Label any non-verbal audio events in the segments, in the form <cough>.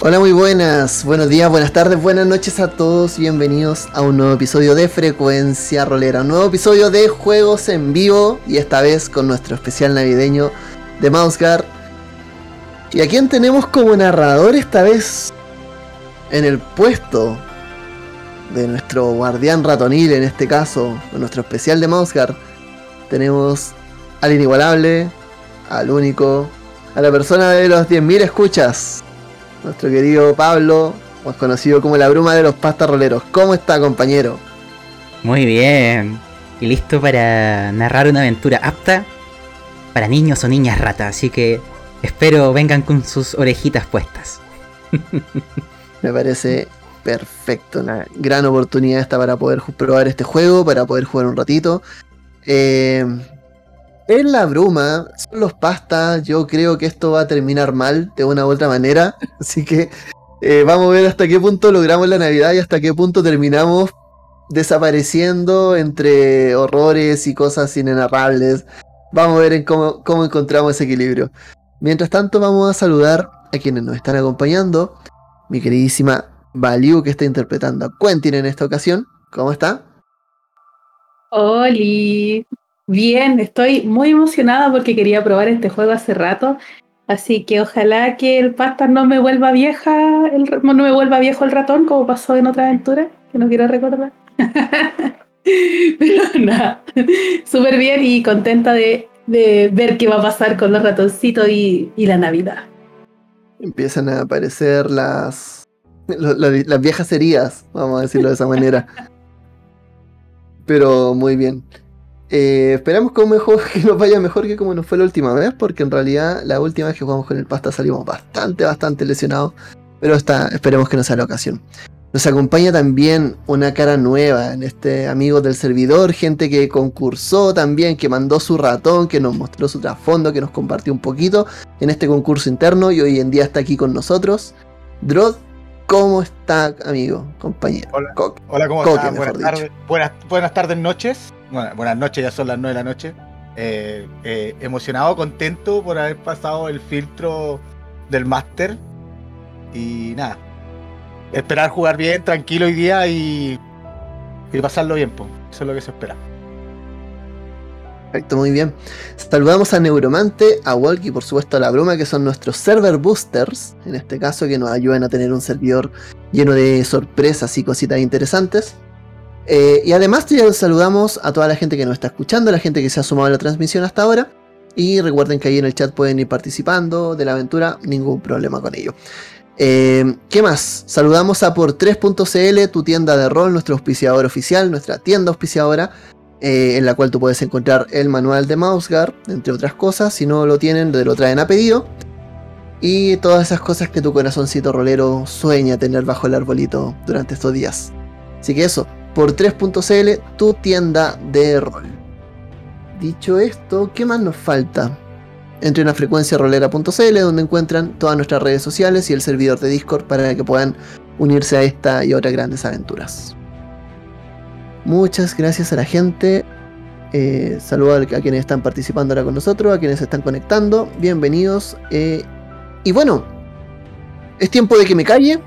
Hola, muy buenas, buenos días, buenas tardes, buenas noches a todos. Bienvenidos a un nuevo episodio de Frecuencia Rolera, un nuevo episodio de juegos en vivo y esta vez con nuestro especial navideño de Mouseguard. ¿Y a quién tenemos como narrador esta vez en el puesto de nuestro guardián ratonil, en este caso, nuestro especial de Mouseguard? Tenemos al inigualable, al único, a la persona de los 10.000 escuchas, nuestro querido Pablo, más conocido como la bruma de los pastarroleros. ¿Cómo está, compañero? Muy bien. Y listo para narrar una aventura apta para niños o niñas rata. Así que espero vengan con sus orejitas puestas. <laughs> Me parece perfecto. Una gran oportunidad esta para poder probar este juego, para poder jugar un ratito. Eh, en la bruma, son los pastas. Yo creo que esto va a terminar mal de una u otra manera. <laughs> Así que eh, vamos a ver hasta qué punto logramos la Navidad y hasta qué punto terminamos desapareciendo entre horrores y cosas inenarrables. Vamos a ver en cómo, encontramos ese equilibrio. Mientras tanto, vamos a saludar a quienes nos están acompañando. Mi queridísima Valiu, que está interpretando a Quentin en esta ocasión. ¿Cómo está? Oli, Bien, estoy muy emocionada porque quería probar este juego hace rato. Así que ojalá que el pasta no me vuelva vieja, el, no me vuelva viejo el ratón, como pasó en otra aventura, que no quiero recordar. <laughs> Pero nada, súper bien y contenta de, ver qué va a pasar con los ratoncitos y, la Navidad. Empiezan a aparecer las, las viejas heridas, vamos a decirlo de esa manera. <laughs> Pero muy bien. Eh, esperamos que, <laughs> que nos vaya mejor que como nos fue la última vez, porque en realidad la última vez que jugamos con el pasta salimos bastante, bastante lesionados. Pero está, esperemos que no sea la ocasión. Nos acompaña también una cara nueva en este amigo del servidor, gente que concursó también, que mandó su ratón, que nos mostró su trasfondo, que nos compartió un poquito en este concurso interno y hoy en día está aquí con nosotros. Drod, ¿cómo está, amigo, compañero? Hola, Hola ¿cómo estás? Buenas tardes, buenas, buenas tardes, noches buenas noches, ya son las 9 de la noche. Eh, eh, emocionado, contento por haber pasado el filtro del máster. Y nada, esperar jugar bien, tranquilo hoy día y, y pasarlo bien, pues. eso es lo que se espera. Perfecto, muy bien. Saludamos a Neuromante, a Walk y por supuesto a la Bruma, que son nuestros server boosters, en este caso, que nos ayudan a tener un servidor lleno de sorpresas y cositas interesantes. Eh, y además ya saludamos a toda la gente que nos está escuchando, la gente que se ha sumado a la transmisión hasta ahora. Y recuerden que ahí en el chat pueden ir participando de la aventura, ningún problema con ello. Eh, ¿Qué más? Saludamos a por 3.cl, tu tienda de rol, nuestro auspiciador oficial, nuestra tienda auspiciadora, eh, en la cual tú puedes encontrar el manual de Mouseguard, entre otras cosas. Si no lo tienen, lo traen a pedido. Y todas esas cosas que tu corazoncito rolero sueña tener bajo el arbolito durante estos días. Así que eso, por 3.cl, tu tienda de rol. Dicho esto, ¿qué más nos falta? Entren a frecuenciarolera.cl donde encuentran todas nuestras redes sociales y el servidor de Discord para que puedan unirse a esta y otras grandes aventuras. Muchas gracias a la gente. Eh, saludos a quienes están participando ahora con nosotros, a quienes se están conectando. Bienvenidos. Eh, y bueno, es tiempo de que me calle.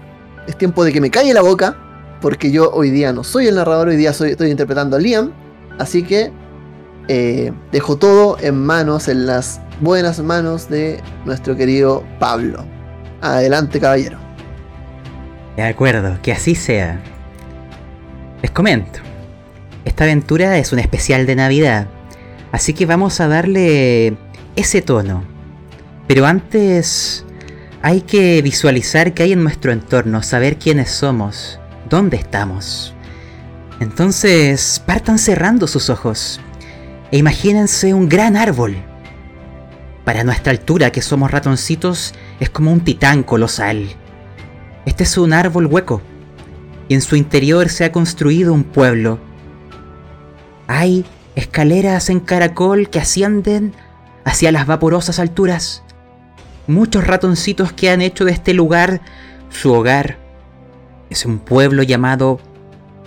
Es tiempo de que me calle la boca porque yo hoy día no soy el narrador, hoy día soy, estoy interpretando a Liam, así que eh, dejo todo en manos, en las buenas manos de nuestro querido Pablo. Adelante, caballero. De acuerdo, que así sea. Les comento. Esta aventura es un especial de Navidad, así que vamos a darle ese tono. Pero antes hay que visualizar qué hay en nuestro entorno, saber quiénes somos, dónde estamos. Entonces, partan cerrando sus ojos e imagínense un gran árbol. Para nuestra altura, que somos ratoncitos, es como un titán colosal. Este es un árbol hueco y en su interior se ha construido un pueblo. Hay escaleras en caracol que ascienden hacia las vaporosas alturas. Muchos ratoncitos que han hecho de este lugar su hogar es un pueblo llamado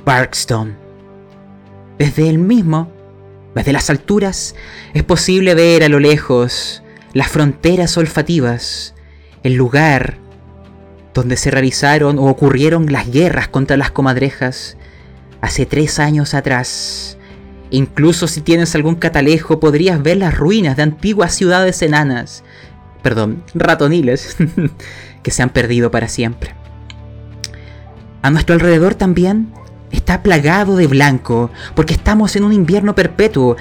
Parkstone. Desde el mismo, desde las alturas, es posible ver a lo lejos las fronteras olfativas, el lugar donde se realizaron o ocurrieron las guerras contra las comadrejas hace tres años atrás. Incluso si tienes algún catalejo podrías ver las ruinas de antiguas ciudades enanas, perdón, ratoniles, <laughs> que se han perdido para siempre. A nuestro alrededor también está plagado de blanco, porque estamos en un invierno perpetuo,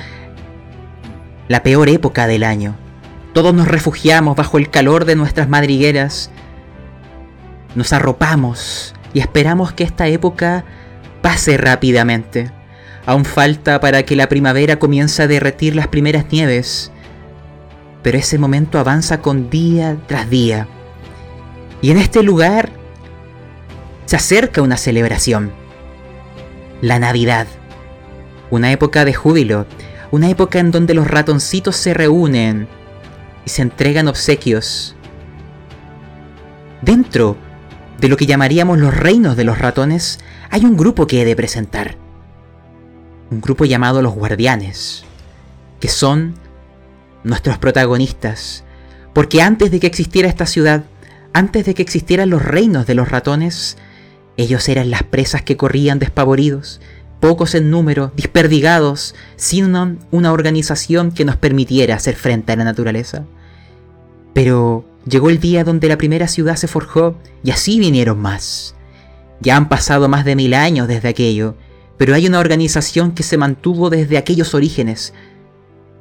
la peor época del año. Todos nos refugiamos bajo el calor de nuestras madrigueras, nos arropamos y esperamos que esta época pase rápidamente. Aún falta para que la primavera comience a derretir las primeras nieves, pero ese momento avanza con día tras día. Y en este lugar se acerca una celebración, la Navidad, una época de júbilo, una época en donde los ratoncitos se reúnen y se entregan obsequios. Dentro de lo que llamaríamos los reinos de los ratones, hay un grupo que he de presentar. Un grupo llamado los guardianes, que son nuestros protagonistas, porque antes de que existiera esta ciudad, antes de que existieran los reinos de los ratones, ellos eran las presas que corrían despavoridos, pocos en número, desperdigados, sin una, organización que nos permitiera hacer frente a la naturaleza. Pero llegó el día donde la primera ciudad se forjó y así vinieron más. Ya han pasado más de mil años desde aquello, pero hay una organización que se mantuvo desde aquellos orígenes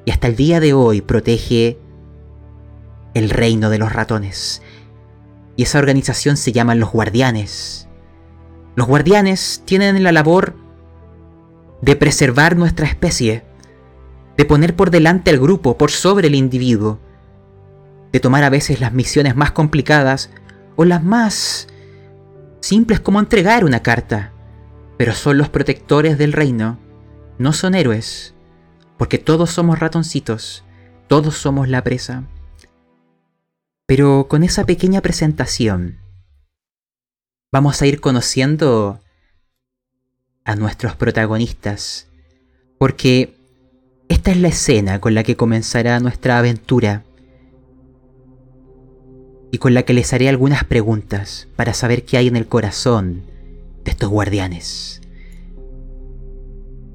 y hasta el día de hoy protege el reino de los ratones. Y esa organización se llama los guardianes. Los guardianes tienen la labor de preservar nuestra especie, de poner por delante al grupo por sobre el individuo, de tomar a veces las misiones más complicadas o las más simples como entregar una carta, pero son los protectores del reino, no son héroes, porque todos somos ratoncitos, todos somos la presa. Pero con esa pequeña presentación, vamos a ir conociendo a nuestros protagonistas, porque esta es la escena con la que comenzará nuestra aventura y con la que les haré algunas preguntas para saber qué hay en el corazón de estos guardianes.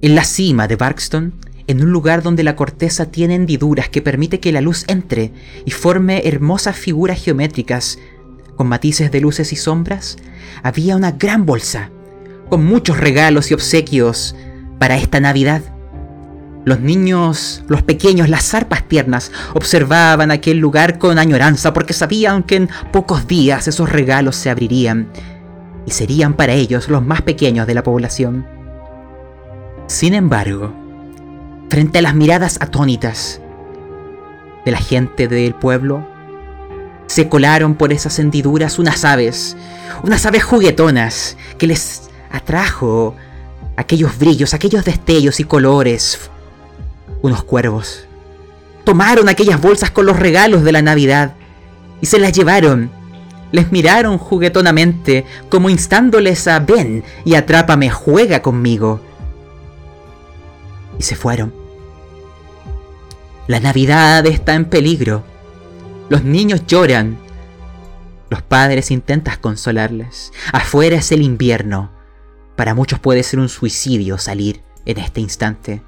En la cima de Barkston, en un lugar donde la corteza tiene hendiduras que permite que la luz entre y forme hermosas figuras geométricas con matices de luces y sombras, había una gran bolsa con muchos regalos y obsequios para esta Navidad. Los niños, los pequeños, las zarpas tiernas, observaban aquel lugar con añoranza porque sabían que en pocos días esos regalos se abrirían y serían para ellos los más pequeños de la población. Sin embargo, frente a las miradas atónitas de la gente del pueblo, se colaron por esas hendiduras unas aves, unas aves juguetonas que les atrajo aquellos brillos, aquellos destellos y colores unos cuervos. Tomaron aquellas bolsas con los regalos de la Navidad y se las llevaron. Les miraron juguetonamente, como instándoles a ven y atrápame, juega conmigo. Y se fueron. La Navidad está en peligro. Los niños lloran. Los padres intentan consolarles. Afuera es el invierno. Para muchos puede ser un suicidio salir en este instante.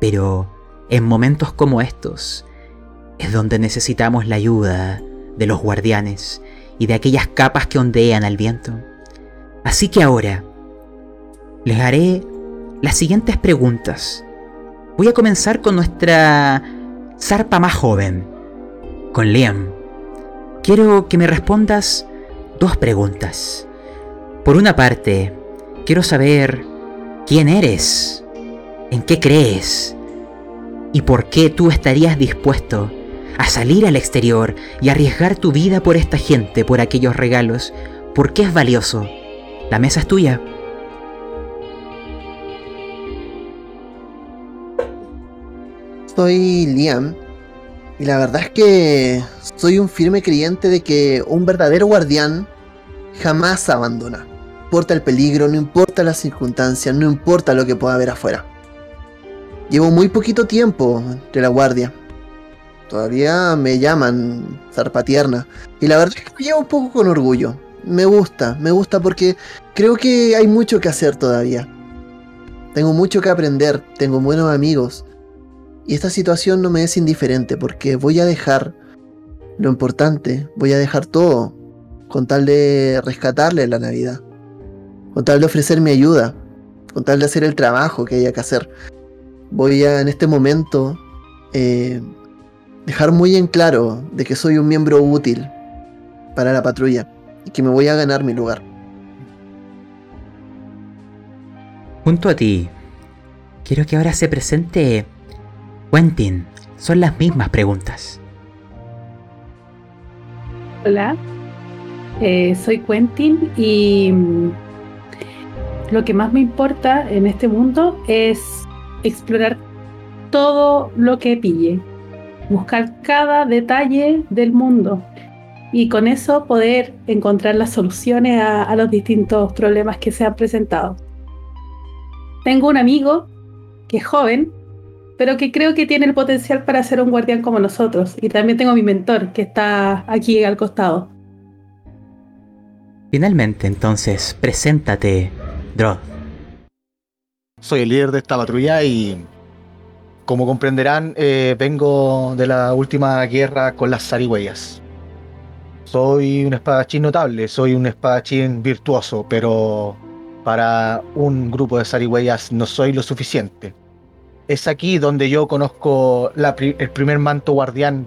Pero en momentos como estos es donde necesitamos la ayuda de los guardianes y de aquellas capas que ondean al viento. Así que ahora les haré las siguientes preguntas. Voy a comenzar con nuestra zarpa más joven, con Liam. Quiero que me respondas dos preguntas. Por una parte, quiero saber quién eres en qué crees y por qué tú estarías dispuesto a salir al exterior y arriesgar tu vida por esta gente, por aquellos regalos. ¿Por qué es valioso? La mesa es tuya. Soy Liam y la verdad es que soy un firme creyente de que un verdadero guardián jamás abandona. No importa el peligro, no importa las circunstancias, no importa lo que pueda haber afuera. Llevo muy poquito tiempo de la guardia. Todavía me llaman zarpa tierna. Y la verdad es que me llevo un poco con orgullo. me gusta, me gusta porque creo que hay mucho que hacer todavía. Tengo mucho que aprender, tengo buenos amigos. Y esta situación no me es indiferente porque voy a dejar lo importante, voy a dejar todo con tal de rescatarle la Navidad, con tal de ofrecer mi ayuda, con tal de hacer el trabajo que haya que hacer. Voy a en este momento eh, dejar muy en claro de que soy un miembro útil para la patrulla y que me voy a ganar mi lugar. Junto a ti, quiero que ahora se presente Quentin. Son las mismas preguntas. Hola, eh, soy Quentin y mm, lo que más me importa en este mundo es explorar todo lo que pille, buscar cada detalle del mundo y con eso poder encontrar las soluciones a, los distintos problemas que se han presentado. Tengo un amigo que es joven, pero que creo que tiene el potencial para ser un guardián como nosotros. Y también tengo mi mentor, que está aquí al costado. Finalmente, entonces, preséntate, Drod. Soy el líder de esta patrulla y, como comprenderán, eh, vengo de la última guerra con las zarigüeyas. Soy un espadachín notable, soy un espadachín virtuoso, pero para un grupo de zarigüeyas no soy lo suficiente. Es aquí donde yo conozco el primer manto guardián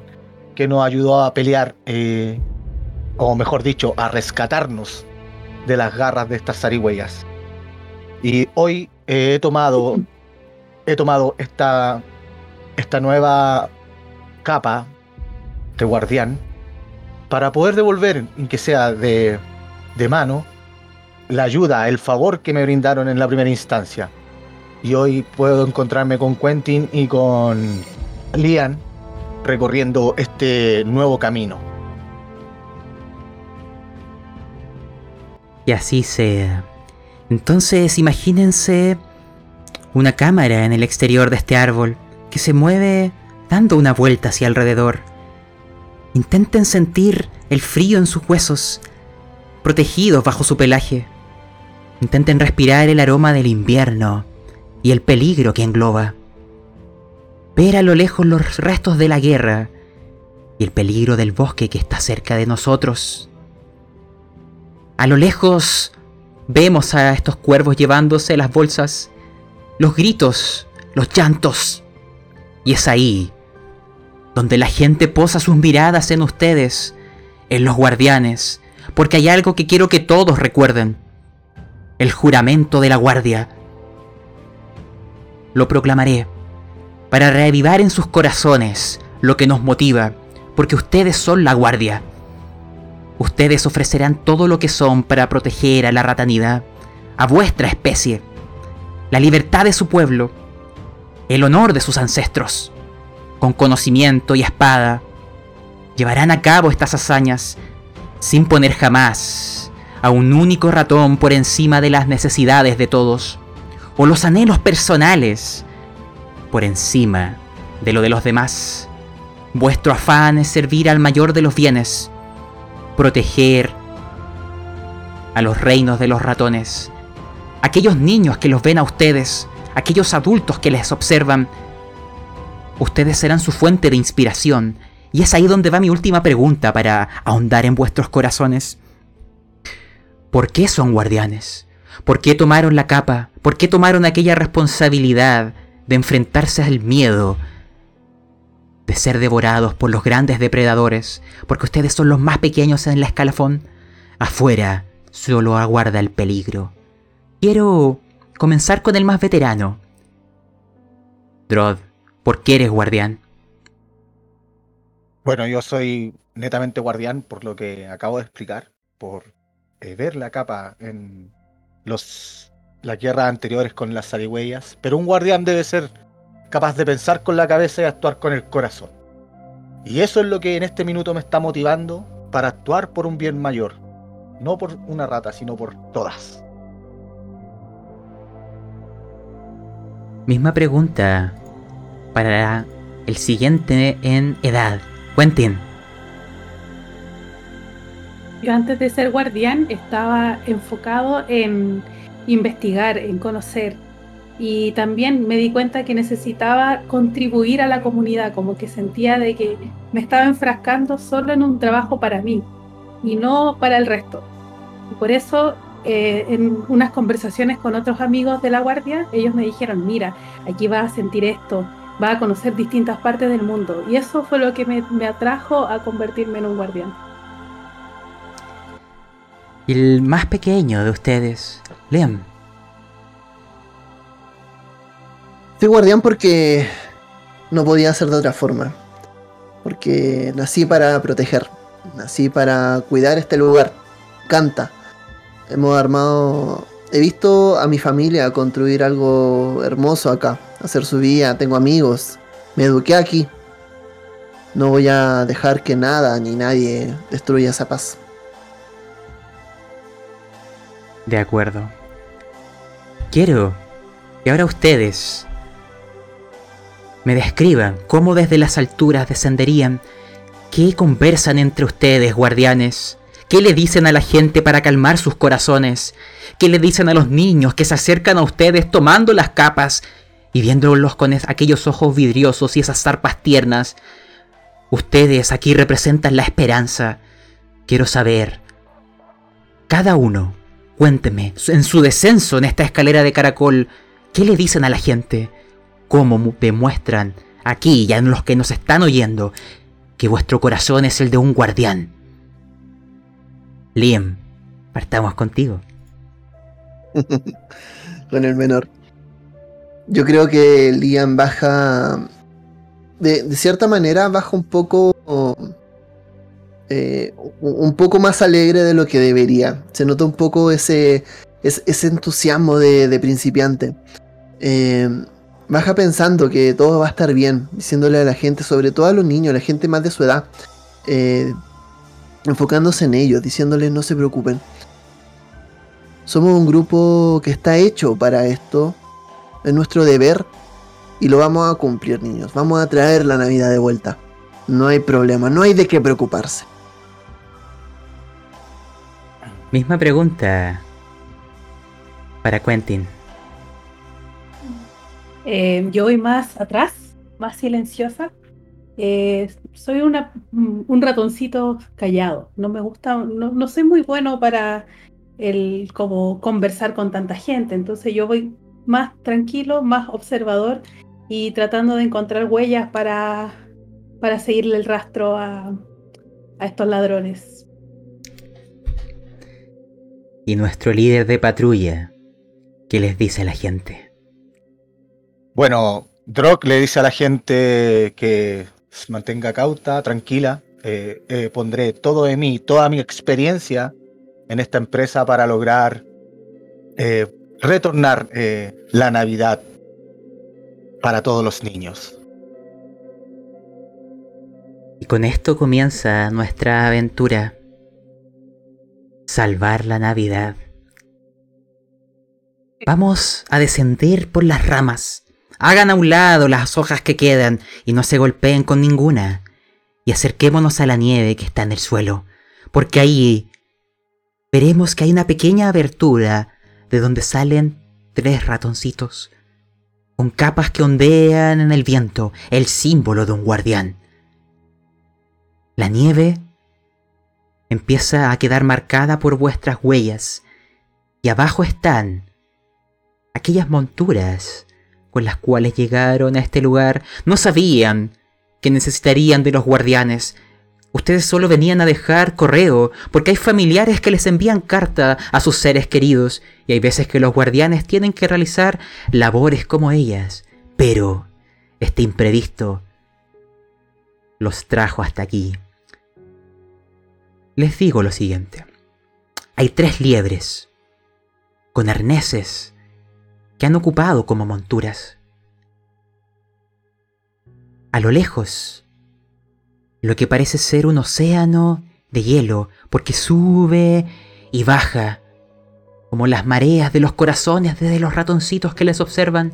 que nos ayudó a pelear, eh, o mejor dicho, a rescatarnos de las garras de estas zarigüeyas. Y hoy he tomado, he tomado esta, esta nueva capa de guardián para poder devolver, que sea de, de mano, la ayuda, el favor que me brindaron en la primera instancia. Y hoy puedo encontrarme con Quentin y con Lian recorriendo este nuevo camino. Y así sea. Entonces imagínense una cámara en el exterior de este árbol que se mueve dando una vuelta hacia alrededor. Intenten sentir el frío en sus huesos, protegidos bajo su pelaje. Intenten respirar el aroma del invierno y el peligro que engloba. Ver a lo lejos los restos de la guerra y el peligro del bosque que está cerca de nosotros. A lo lejos vemos a estos cuervos llevándose las bolsas, los gritos, los llantos. Y es ahí donde la gente posa sus miradas en ustedes, en los guardianes, porque hay algo que quiero que todos recuerden. El juramento de la guardia. Lo proclamaré para reavivar en sus corazones lo que nos motiva, porque ustedes son la guardia. Ustedes ofrecerán todo lo que son para proteger a la ratanidad, a vuestra especie, la libertad de su pueblo, el honor de sus ancestros con conocimiento y espada, llevarán a cabo estas hazañas sin poner jamás a un único ratón por encima de las necesidades de todos, o los anhelos personales por encima de lo de los demás. Vuestro afán es servir al mayor de los bienes, proteger a los reinos de los ratones, aquellos niños que los ven a ustedes, aquellos adultos que les observan Ustedes serán su fuente de inspiración. Y es ahí donde va mi última pregunta para ahondar en vuestros corazones. ¿Por qué son guardianes? ¿Por qué tomaron la capa? ¿Por qué tomaron aquella responsabilidad de enfrentarse al miedo? De ser devorados por los grandes depredadores, porque ustedes son los más pequeños en la escalafón. Afuera solo aguarda el peligro. Quiero comenzar con el más veterano. Drod, ¿Por qué eres guardián? Bueno, yo soy netamente guardián por lo que acabo de explicar, por eh, ver la capa en los las guerras anteriores con las zarigüeyas, pero un guardián debe ser capaz de pensar con la cabeza y actuar con el corazón. Y eso es lo que en este minuto me está motivando para actuar por un bien mayor, no por una rata, sino por todas. Misma pregunta, para el siguiente en edad. Quentin. yo antes de ser guardián estaba enfocado en investigar, en conocer. Y también me di cuenta que necesitaba contribuir a la comunidad, como que sentía de que me estaba enfrascando solo en un trabajo para mí y no para el resto. Y por eso eh, en unas conversaciones con otros amigos de la guardia, ellos me dijeron, mira, aquí vas a sentir esto, vas a conocer distintas partes del mundo. Y eso fue lo que me, me atrajo a convertirme en un guardián. El más pequeño de ustedes, Liam. Soy guardián porque no podía ser de otra forma. Porque nací para proteger. Nací para cuidar este lugar. Canta. Hemos armado. He visto a mi familia construir algo hermoso acá. Hacer su vida. Tengo amigos. Me eduqué aquí. No voy a dejar que nada ni nadie destruya esa paz. De acuerdo. Quiero que ahora ustedes me describan cómo desde las alturas descenderían, qué conversan entre ustedes, guardianes, qué le dicen a la gente para calmar sus corazones, qué le dicen a los niños que se acercan a ustedes tomando las capas y viéndolos con aquellos ojos vidriosos y esas zarpas tiernas. Ustedes aquí representan la esperanza. Quiero saber, cada uno, cuénteme, en su descenso en esta escalera de caracol, ¿qué le dicen a la gente? cómo demuestran aquí y en los que nos están oyendo que vuestro corazón es el de un guardián. Liam, partamos contigo. <laughs> Con el menor. Yo creo que Liam baja. De, cierta manera baja un poco. Eh, un poco más alegre de lo que debería. Se nota un poco ese, ese, entusiasmo de, de principiante. Eh, baja pensando que todo va a estar bien, diciéndole a la gente, sobre todo a los niños, la gente más de su edad, eh, enfocándose en ellos, diciéndoles no se preocupen. Somos un grupo que está hecho para esto, es nuestro deber y lo vamos a cumplir, niños. Vamos a traer la Navidad de vuelta. No hay problema, no hay de qué preocuparse. Misma pregunta para Quentin. Eh, yo voy más atrás, más silenciosa. Eh, soy una, un ratoncito callado. No me gusta, no, soy muy bueno para el como conversar con tanta gente. Entonces yo voy más tranquilo, más observador y tratando de encontrar huellas para, para seguirle el rastro a, a estos ladrones. Y nuestro líder de patrulla, ¿qué les dice a la gente? Bueno, Drock le dice a la gente que mantenga cauta, tranquila. Eh, eh, pondré todo de mí, toda mi experiencia en esta empresa para lograr eh, retornar la Navidad para todos los niños. Y con esto comienza nuestra aventura. Salvar la Navidad. Vamos a descender por las ramas Hagan a un lado las hojas que quedan y no se golpeen con ninguna. Y acerquémonos a la nieve que está en el suelo, porque ahí veremos que hay una pequeña abertura de donde salen tres ratoncitos, con capas que ondean en el viento, el símbolo de un guardián. La nieve empieza a quedar marcada por vuestras huellas, y abajo están aquellas monturas con las cuales llegaron a este lugar no sabían que necesitarían de los guardianes. Ustedes solo venían a dejar correo, porque hay familiares que les envían carta a sus seres queridos, y hay veces que los guardianes tienen que realizar labores como ellas. Pero este imprevisto los trajo hasta aquí. Les digo lo siguiente. Hay tres liebres, con arneses, que han ocupado como monturas. A lo lejos, lo que parece ser un océano de hielo, porque sube y baja, como las mareas de los corazones desde los ratoncitos que les observan.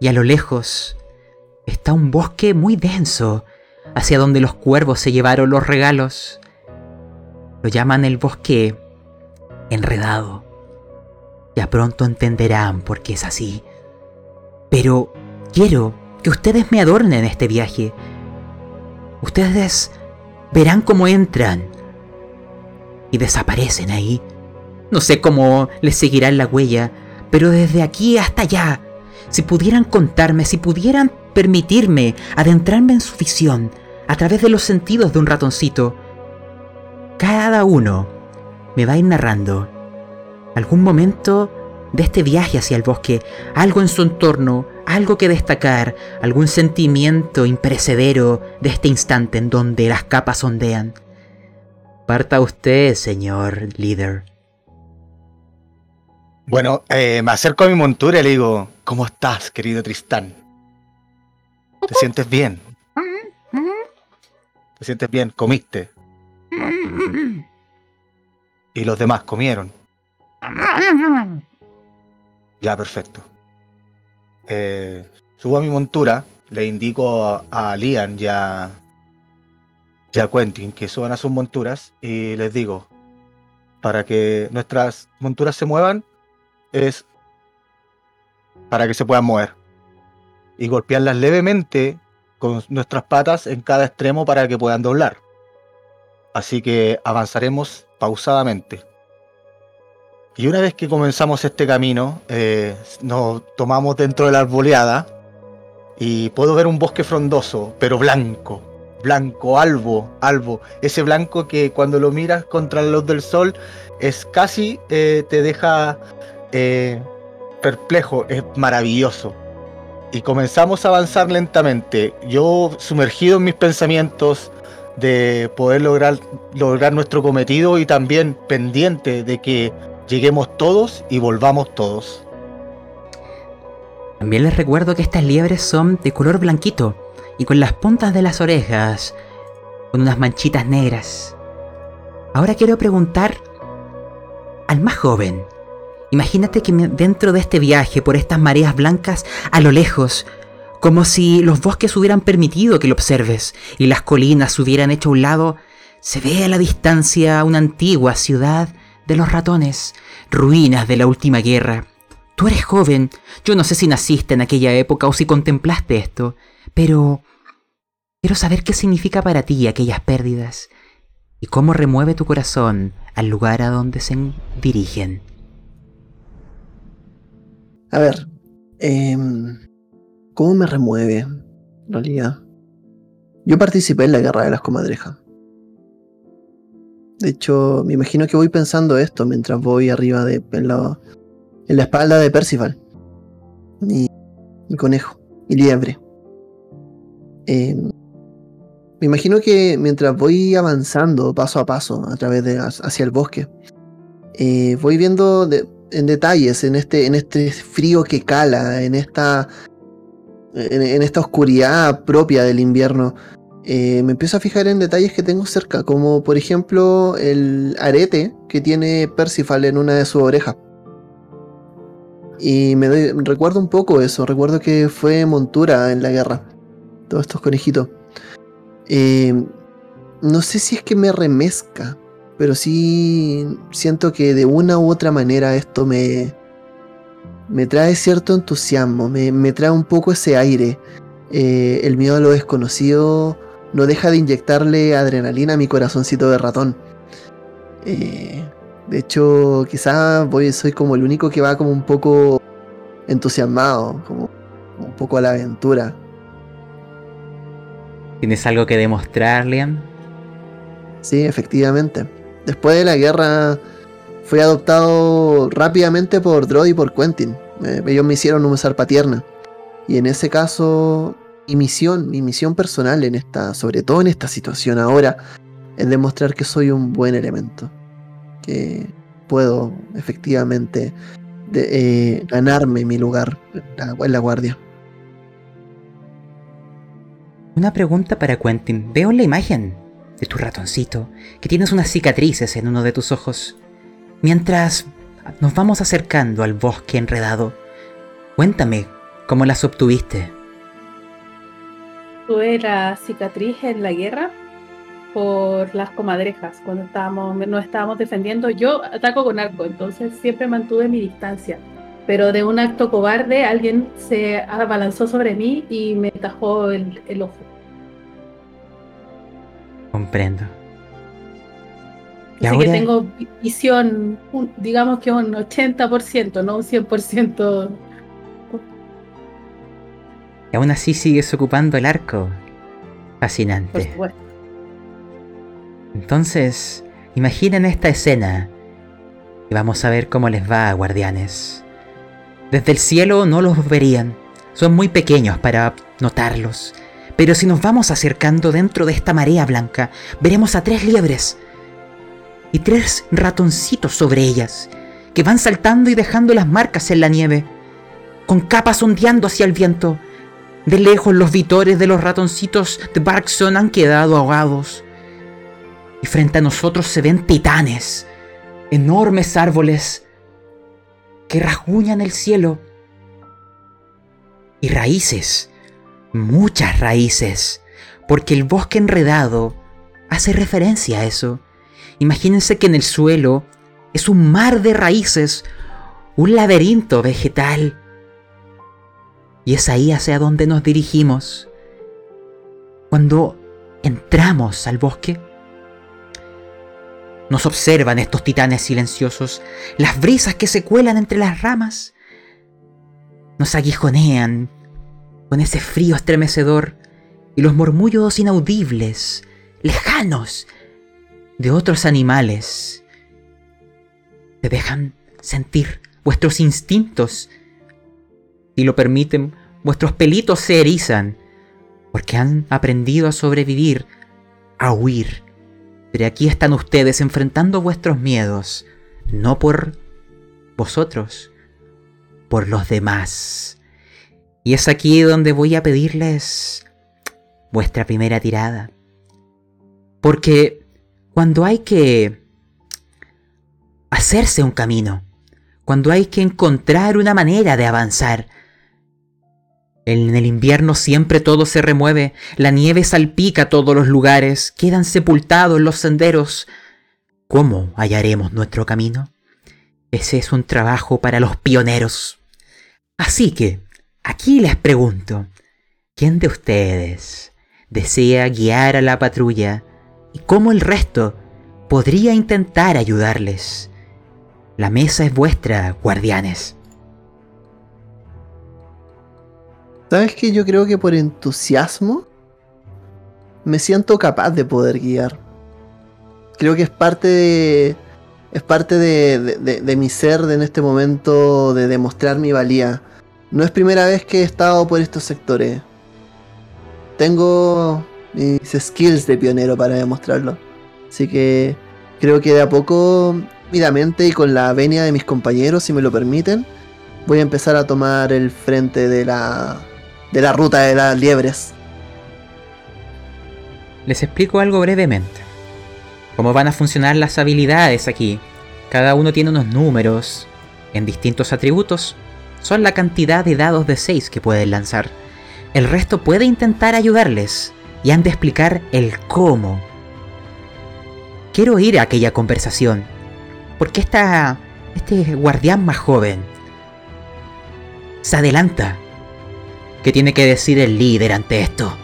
Y a lo lejos está un bosque muy denso, hacia donde los cuervos se llevaron los regalos. Lo llaman el bosque enredado. Ya pronto entenderán por qué es así. Pero quiero que ustedes me adornen este viaje. Ustedes verán cómo entran y desaparecen ahí. No sé cómo les seguirán la huella, pero desde aquí hasta allá, si pudieran contarme, si pudieran permitirme adentrarme en su visión a través de los sentidos de un ratoncito, cada uno me va a ir narrando algún momento de este viaje hacia el bosque, algo en su entorno, algo que destacar, algún sentimiento imperecedero de este instante en donde las capas ondean. Parta usted, señor líder. Bueno, eh, me acerco a mi montura y le digo, ¿cómo estás, querido Tristán? ¿Te sientes bien? ¿Te sientes bien? ¿Comiste? <laughs> Y los demás comieron. Ya, perfecto. Eh, subo a mi montura, le indico a, Lian y a, Quentin que suban a sus monturas y les digo, para que nuestras monturas se muevan, es para que se puedan mover. Y golpearlas levemente con nuestras patas en cada extremo para que puedan doblar. Así que avanzaremos pausadamente. Y una vez que comenzamos este camino, eh, nos tomamos dentro de la arboleada y puedo ver un bosque frondoso, pero blanco, blanco, albo, albo. Ese blanco que cuando lo miras contra la luz del sol es casi, eh, te deja eh, perplejo, es maravilloso. Y comenzamos a avanzar lentamente. Yo sumergido en mis pensamientos de poder lograr, lograr nuestro cometido y también pendiente de que lleguemos todos y volvamos todos. También les recuerdo que estas liebres son de color blanquito y con las puntas de las orejas, con unas manchitas negras. Ahora quiero preguntar al más joven. Imagínate que dentro de este viaje por estas mareas blancas, a lo lejos, como si los bosques hubieran permitido que lo observes y las colinas hubieran hecho a un lado, se ve a la distancia una antigua ciudad de los ratones, ruinas de la última guerra. Tú eres joven, yo no sé si naciste en aquella época o si contemplaste esto, pero quiero saber qué significa para ti aquellas pérdidas y cómo remueve tu corazón al lugar a donde se dirigen. A ver, em, ¿cómo me remueve? En realidad, yo participé en la guerra de las comadrejas. De hecho, me imagino que voy pensando esto mientras voy arriba de en la, espalda de Percival. Mi, conejo, mi liebre. Em, me imagino que mientras voy avanzando paso a paso a través de hacia el bosque, eh, voy viendo en detalles en este, en este frío que cala, en esta, en esta oscuridad propia del invierno. Eh, me empiezo a fijar en detalles que tengo cerca, como por ejemplo el arete que tiene Percival en una de sus orejas. Y me doy, recuerdo un poco eso, recuerdo que fue montura en la guerra, todos estos conejitos. Eh, no sé si es que me remezca, pero sí siento que de una u otra manera esto me, me trae cierto entusiasmo, me, trae un poco ese aire. Eh, el miedo a lo desconocido no deja de inyectarle adrenalina a mi corazoncito de ratón. Eh, de hecho, quizás voy, soy como el único que va como un poco entusiasmado, como un poco a la aventura. ¿Tienes algo que demostrar, Liam? Sí, efectivamente. Después de la guerra fui adoptado rápidamente por Drod y por Quentin. ellos me hicieron una zarpa tierna. Y en ese caso mi misión, mi misión personal en esta, sobre todo en esta situación ahora, es demostrar que soy un buen elemento. Que puedo efectivamente eh, ganarme mi lugar en la, guardia. Una pregunta para Quentin. Veo la imagen de tu ratoncito, que tienes unas cicatrices en uno de tus ojos. Mientras nos vamos acercando al bosque enredado, cuéntame cómo las obtuviste. ¿Tuve la cicatriz en la guerra? por las comadrejas cuando estábamos, nos estábamos defendiendo. Yo ataco con arco, entonces siempre mantuve mi distancia. Pero de un acto cobarde, alguien se abalanzó sobre mí y me tajó el, el ojo. Comprendo. Así que tengo visión, digamos que un 80%, no un 100%. Y aún así sigues ocupando el arco. Fascinante. Entonces, imaginen esta escena y vamos a ver cómo les va a guardianes. Desde el cielo no los verían, son muy pequeños para notarlos. Pero si nos vamos acercando dentro de esta marea blanca, veremos a tres liebres y tres ratoncitos sobre ellas, que van saltando y dejando las marcas en la nieve, con capas ondeando hacia el viento. De lejos los vitores de los ratoncitos de Barkson han quedado ahogados y frente a nosotros se ven titanes, enormes árboles que rasguñan el cielo y raíces, muchas raíces, porque el bosque enredado hace referencia a eso. Imagínense que en el suelo es un mar de raíces, un laberinto vegetal. Y es ahí hacia donde nos dirigimos. Cuando entramos al bosque, nos observan estos titanes silenciosos, las brisas que se cuelan entre las ramas. Nos aguijonean con ese frío estremecedor y los murmullos inaudibles, lejanos, de otros animales. Te dejan sentir vuestros instintos. Si lo permiten, vuestros pelitos se erizan, porque han aprendido a sobrevivir, a huir pero aquí están ustedes enfrentando vuestros miedos, no por vosotros, por los demás. Y es aquí donde voy a pedirles vuestra primera tirada. Porque cuando hay que hacerse un camino, cuando hay que encontrar una manera de avanzar, en el invierno siempre todo se remueve, la nieve salpica todos los lugares, quedan sepultados los senderos. ¿Cómo hallaremos nuestro camino? Ese es un trabajo para los pioneros. Así que, aquí les pregunto, ¿quién de ustedes desea guiar a la patrulla y cómo el resto podría intentar ayudarles? La mesa es vuestra, guardianes. ¿Sabes que Yo creo que por entusiasmo me siento capaz de poder guiar. Creo que es parte de. Es parte de, mi ser de en este momento de demostrar mi valía. No es primera vez que he estado por estos sectores. Tengo mis skills de pionero para demostrarlo. Así que creo que de a poco, rápidamente y con la venia de mis compañeros, si me lo permiten, voy a empezar a tomar el frente de la, de la ruta de las liebres. Les explico algo brevemente. Cómo van a funcionar las habilidades aquí. Cada uno tiene unos números en distintos atributos. Son la cantidad de dados de 6 que pueden lanzar. El resto puede intentar ayudarles y han de explicar el cómo. Quiero ir a aquella conversación. Porque esta, este guardián más joven se adelanta ¿Qué tiene que decir el líder ante esto?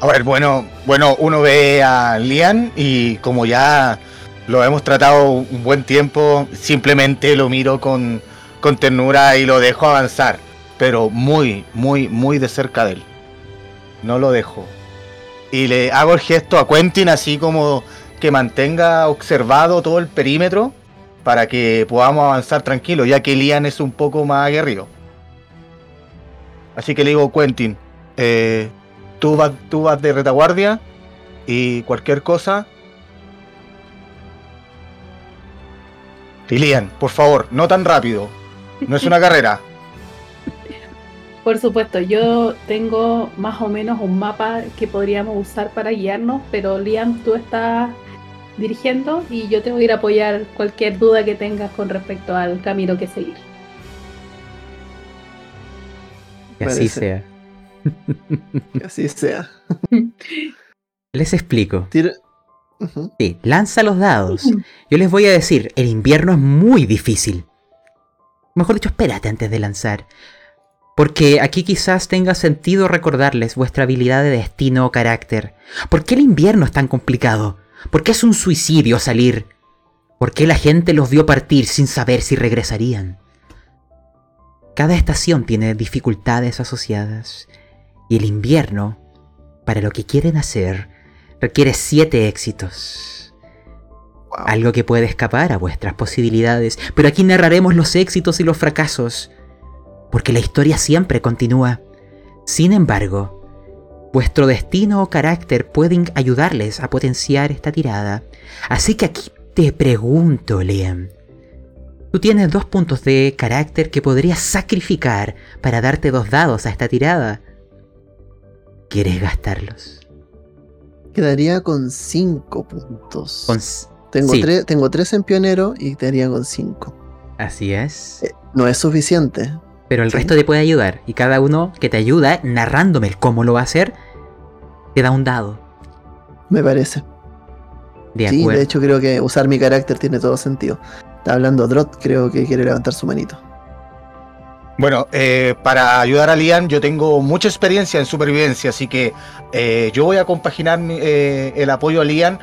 A ver, bueno, bueno, uno ve a Lian y como ya lo hemos tratado un buen tiempo, simplemente lo miro con, con ternura y lo dejo avanzar, pero muy, muy, muy de cerca de él. No lo dejo. Y le hago el gesto a Quentin así como que mantenga observado todo el perímetro para que podamos avanzar tranquilo, ya que Lian es un poco más aguerrido. Así que le digo, Quentin, eh, tú, vas, tú vas de retaguardia y cualquier cosa. Lilian, por favor, no tan rápido. No es una <laughs> carrera. Por supuesto, yo tengo más o menos un mapa que podríamos usar para guiarnos, pero Liam, tú estás dirigiendo y yo te voy a ir a apoyar cualquier duda que tengas con respecto al camino que seguir. Que así sea. <laughs> Que así sea. Les explico. Sí, lanza los dados. Yo les voy a decir, el invierno es muy difícil. Mejor dicho, espérate antes de lanzar. Porque aquí quizás tenga sentido recordarles vuestra habilidad de destino o carácter. ¿Por qué el invierno es tan complicado? ¿Por qué es un suicidio salir? ¿Por qué la gente los vio partir sin saber si regresarían? Cada estación tiene dificultades asociadas y el invierno, para lo que quieren hacer, requiere siete éxitos. Algo que puede escapar a vuestras posibilidades, pero aquí narraremos los éxitos y los fracasos, porque la historia siempre continúa. Sin embargo, vuestro destino o carácter pueden ayudarles a potenciar esta tirada. Así que aquí te pregunto, Liam. Tú tienes dos puntos de carácter que podrías sacrificar para darte dos dados a esta tirada. ¿Quieres gastarlos? Quedaría con cinco puntos. tengo, tres, tengo tres en pionero y quedaría con cinco. Así es. Eh, no es suficiente. Pero el resto te puede ayudar. Y cada uno que te ayuda, narrándome cómo lo va a hacer, te da un dado. Me parece. De sí, de hecho creo que usar mi carácter tiene todo sentido. Está hablando Drot, creo que quiere levantar su manito. Bueno, eh, para ayudar a Lian, yo tengo mucha experiencia en supervivencia, así que eh, yo voy a compaginar eh, el apoyo a Lian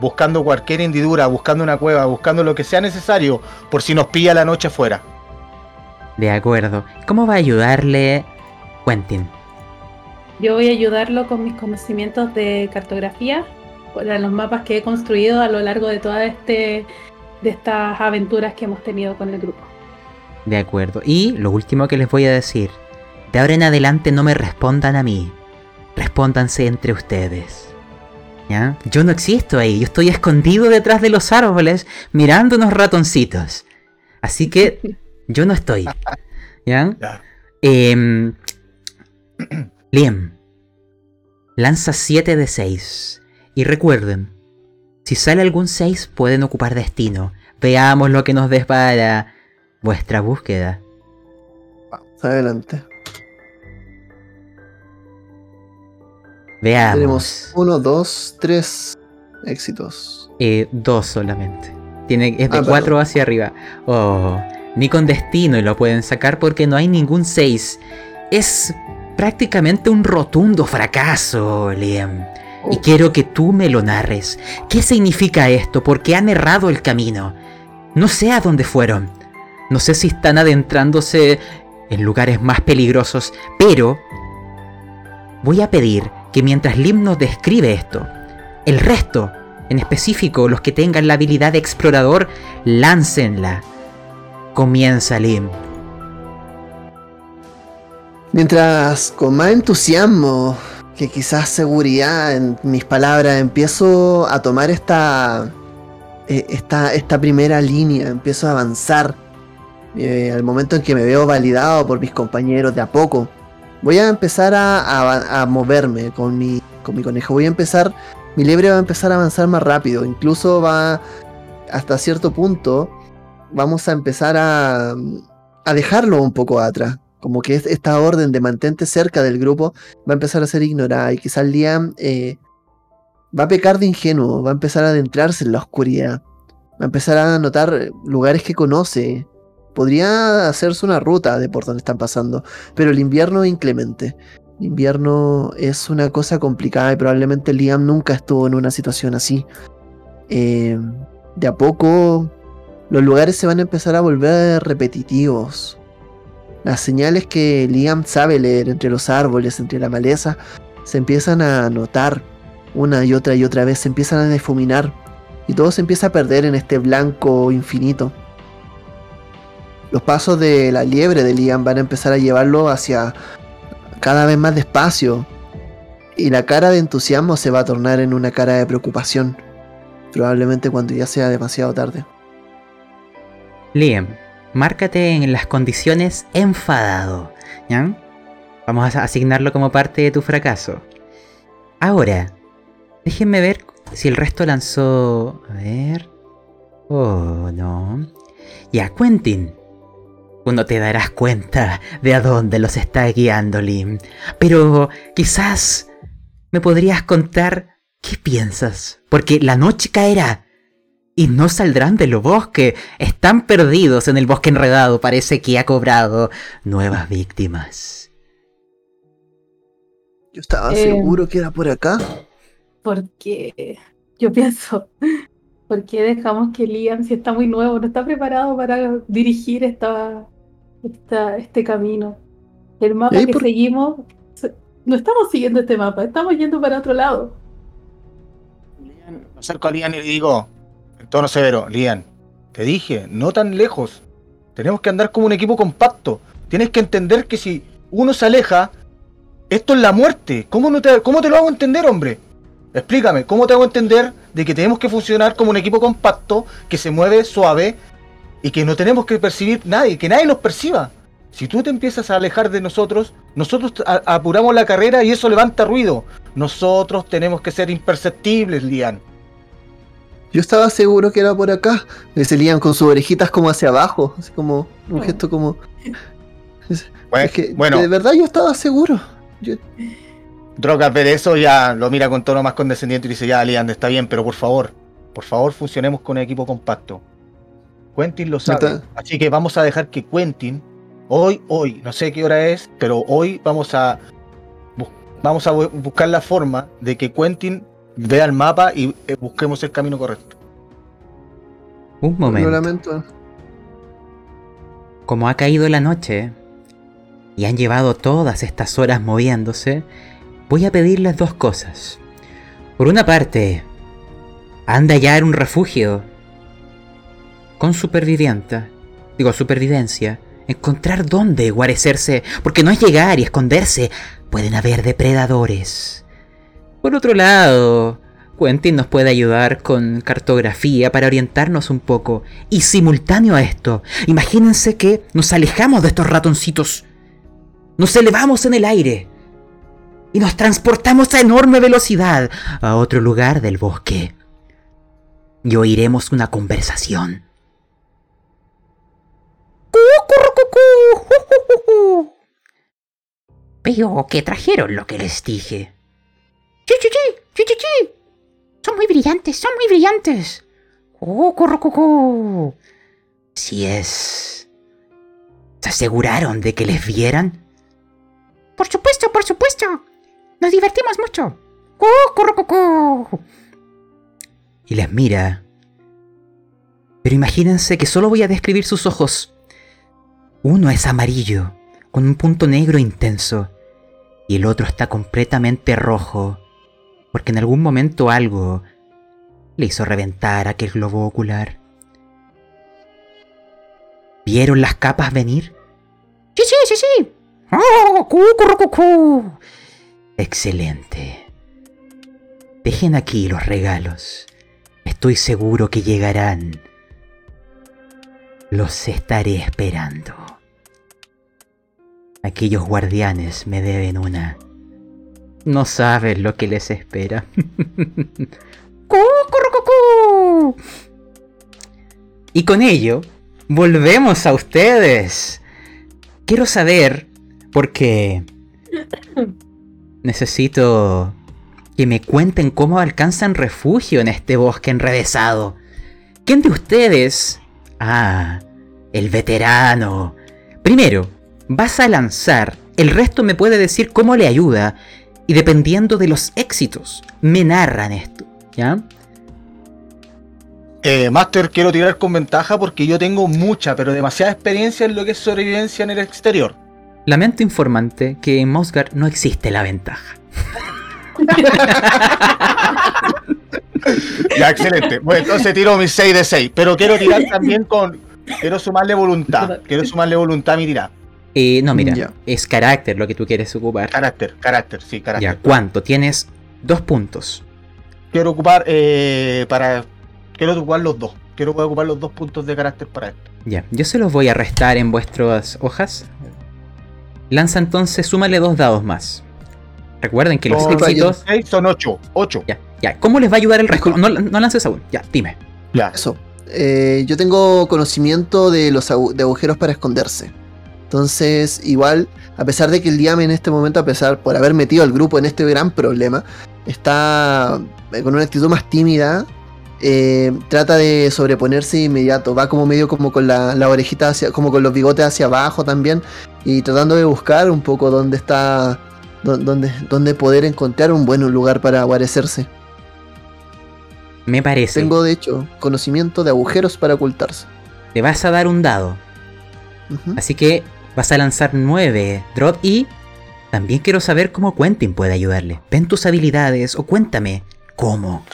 buscando cualquier hendidura, buscando una cueva, buscando lo que sea necesario por si nos pilla la noche afuera. De acuerdo. ¿Cómo va a ayudarle Quentin? Yo voy a ayudarlo con mis conocimientos de cartografía, para los mapas que he construido a lo largo de todas este, de estas aventuras que hemos tenido con el grupo. De acuerdo. Y lo último que les voy a decir. De ahora en adelante no me respondan a mí. Respóndanse entre ustedes. ¿Ya? Yo no existo ahí. Yo estoy escondido detrás de los árboles mirando unos ratoncitos. Así que <laughs> yo no estoy. ¿Ya? <laughs> Em, <clears throat> Liam. Lanza 7 de 6. Y recuerden, si sale algún 6 pueden ocupar destino. Veamos lo que nos despara vuestra búsqueda. adelante. Veamos. Tenemos uno, dos, tres éxitos. Eh, dos solamente. Tiene, es de ah, cuatro hacia arriba. Oh, ni con destino y lo pueden sacar porque no hay ningún seis. Es prácticamente un rotundo fracaso, Liam. Y quiero que tú me lo narres. ¿Qué significa esto? ¿Por qué han errado el camino? No sé a dónde fueron. No sé si están adentrándose en lugares más peligrosos, pero voy a pedir que mientras Lim nos describe esto, el resto, en específico los que tengan la habilidad de explorador, láncenla. Comienza Lim. Mientras con más entusiasmo que quizás seguridad en mis palabras empiezo a tomar esta, eh, esta, primera línea, empiezo a avanzar eh, al momento en que me veo validado por mis compañeros de a poco, voy a empezar a, moverme con mi, con mi conejo. Voy a empezar, mi liebre va a empezar a avanzar más rápido. Incluso va hasta cierto punto, vamos a empezar a dejarlo un poco atrás. Como que esta orden de mantente cerca del grupo va a empezar a ser ignorada y quizás Liam eh, va a pecar de ingenuo, va a empezar a adentrarse en la oscuridad, va a empezar a notar lugares que conoce, podría hacerse una ruta de por donde están pasando, pero el invierno es inclemente. El invierno es una cosa complicada y probablemente Liam nunca estuvo en una situación así. Eh, de a poco los lugares se van a empezar a volver repetitivos. Las señales que Liam sabe leer entre los árboles, entre la maleza, se empiezan a notar una y otra y otra vez, se empiezan a difuminar y todo se empieza a perder en este blanco infinito. Los pasos de la liebre de Liam van a empezar a llevarlo hacia cada vez más despacio. Y la cara de entusiasmo se va a tornar en una cara de preocupación. Probablemente cuando ya sea demasiado tarde. Liam, márcate en las condiciones enfadado. ¿Ya? Vamos a asignarlo como parte de tu fracaso. Ahora, déjenme ver si el resto lanzó. A ver. Oh, no. Ya, Quentin no te darás cuenta de a dónde los está guiando Lim. Pero quizás me podrías contar ¿Qué piensas? Porque la noche caerá y no saldrán de los bosques. Están perdidos en el bosque enredado. Parece que ha cobrado nuevas víctimas. Yo estaba eh, seguro que era por acá. Porque yo pienso, ¿por qué dejamos que Liam, si está muy nuevo, no está preparado para dirigir esta, este camino? El mapa que seguimos, no estamos siguiendo este mapa, estamos yendo para otro lado. me acerco a Liam y le digo, tono severo, Lian, te dije, no tan lejos. Tenemos que andar como un equipo compacto. Tienes que entender que si uno se aleja, esto es la muerte. ¿Cómo, no te, ¿Cómo te lo hago entender, hombre? Explícame, ¿cómo te hago entender de que tenemos que funcionar como un equipo compacto, que se mueve suave y que no tenemos que percibir nadie, que nadie nos perciba? Si tú te empiezas a alejar de nosotros, nosotros apuramos la carrera y eso levanta ruido. Nosotros tenemos que ser imperceptibles, Lian. Yo estaba seguro que era por acá. Le salían con sus orejitas como hacia abajo, así como un gesto como. Pues, que, bueno, de verdad yo estaba seguro. Yo... Droga ver eso ya lo mira con tono más condescendiente y dice, ya, Lian, está bien, pero por favor, por favor, funcionemos con un equipo compacto. Quentin lo sabe. Así que vamos a dejar que Quentin, hoy, hoy, no sé qué hora es, pero hoy vamos a vamos a buscar la forma de que Quentin vea el mapa y eh, busquemos el camino correcto. Un momento. Como ha caído la noche y han llevado todas estas horas moviéndose, voy a pedirles dos cosas. Por una parte, han de hallar un refugio con supervivienta, digo supervivencia, encontrar dónde guarecerse, porque no es llegar y esconderse, pueden haber depredadores. Por otro lado, Quentin nos puede ayudar con cartografía para orientarnos un poco. Y simultáneo a esto, imagínense que nos alejamos de estos ratoncitos. Nos elevamos en el aire. Y nos transportamos a enorme velocidad a otro lugar del bosque. Y oiremos una conversación. Veo que trajeron lo que les dije. Son muy brillantes, son muy brillantes. ¡Oh, corro, Si es... ¿Se aseguraron de que les vieran? Por supuesto, por supuesto. Nos divertimos mucho. ¡Oh, corro, Y les mira. Pero imagínense que solo voy a describir sus ojos. Uno es amarillo, con un punto negro intenso, y el otro está completamente rojo, porque en algún momento algo le hizo reventar aquel globo ocular. ¿Vieron las capas venir? Sí, sí, sí, sí. ¡Oh, cu, cu, cu, Excelente. Dejen aquí los regalos. Estoy seguro que llegarán. Los estaré esperando. Aquellos guardianes me deben una no saben lo que les espera. <laughs> y con ello, volvemos a ustedes. Quiero saber, porque <coughs> necesito que me cuenten cómo alcanzan refugio en este bosque enrevesado. ¿Quién de ustedes? Ah, el veterano. Primero, vas a lanzar, el resto me puede decir cómo le ayuda y dependiendo de los éxitos, me narran esto, ¿ya? Eh, Master, quiero tirar con ventaja porque yo tengo mucha, pero demasiada experiencia en lo que es sobrevivencia en el exterior. Lamento informante que en Mosgard no existe la ventaja. <laughs> ya, excelente. Bueno, entonces tiro mis 6 de 6, pero quiero tirar también con... Quiero sumarle voluntad. Quiero sumarle voluntad a mi tirada. Eh, no, mira, es carácter lo que tú quieres ocupar. Carácter, carácter, sí, carácter. Ya, ¿cuánto? Tienes dos puntos. Quiero ocupar eh, para. Quiero ocupar los dos. Quiero ocupar los dos puntos de carácter para esto. Ya, yo se los voy a restar en vuestras hojas. Lanza entonces, súmale dos dados más. Recuerden que los éxitos. son ocho. Ocho. Ya, ya. ¿Cómo les va a ayudar el resto? No, no lances aún. Ya, dime. Ya. Eso. Eh, yo tengo conocimiento de los de agujeros para esconderse. Entonces, igual, a pesar de que el Diame en este momento, a pesar por haber metido al grupo en este gran problema, está eh, con una actitud más tímida. eh, trata de sobreponerse de inmediato. Va como medio como con la, la orejita hacia, como con los bigotes hacia abajo también. Y tratando de buscar un poco dónde está. dó- Dónde, dónde poder encontrar un buen lugar para guarecerse. Me parece. Tengo de hecho conocimiento de agujeros para ocultarse. Te vas a dar un dado. Así que vas a lanzar 9 drop y también quiero saber cómo Quentin puede ayudarle. Ven tus habilidades o cuéntame cómo.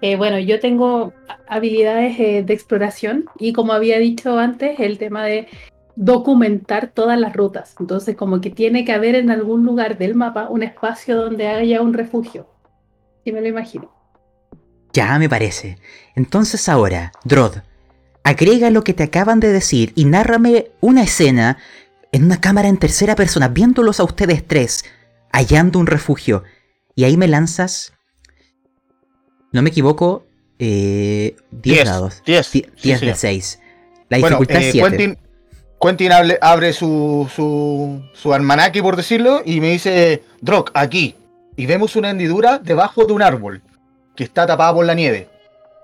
Eh, bueno, yo tengo habilidades eh, de exploración y como había dicho antes, el tema de documentar todas las rutas. Entonces, como que tiene que haber en algún lugar del mapa un espacio donde haya un refugio. Si me lo imagino. Ya me parece. Entonces ahora, Drod, agrega lo que te acaban de decir y nárrame una escena en una cámara en tercera persona, viéndolos a ustedes tres, hallando un refugio. Y ahí me lanzas, no me equivoco, eh, 10 dados. 10. 10 sí, de señor. 6. La Bueno, dificultad eh, 7. Quentin, Quentin hable- abre su, su, su almanaque, por decirlo, y me dice, Drock, aquí. Y vemos una hendidura debajo de un árbol que está tapada por la nieve.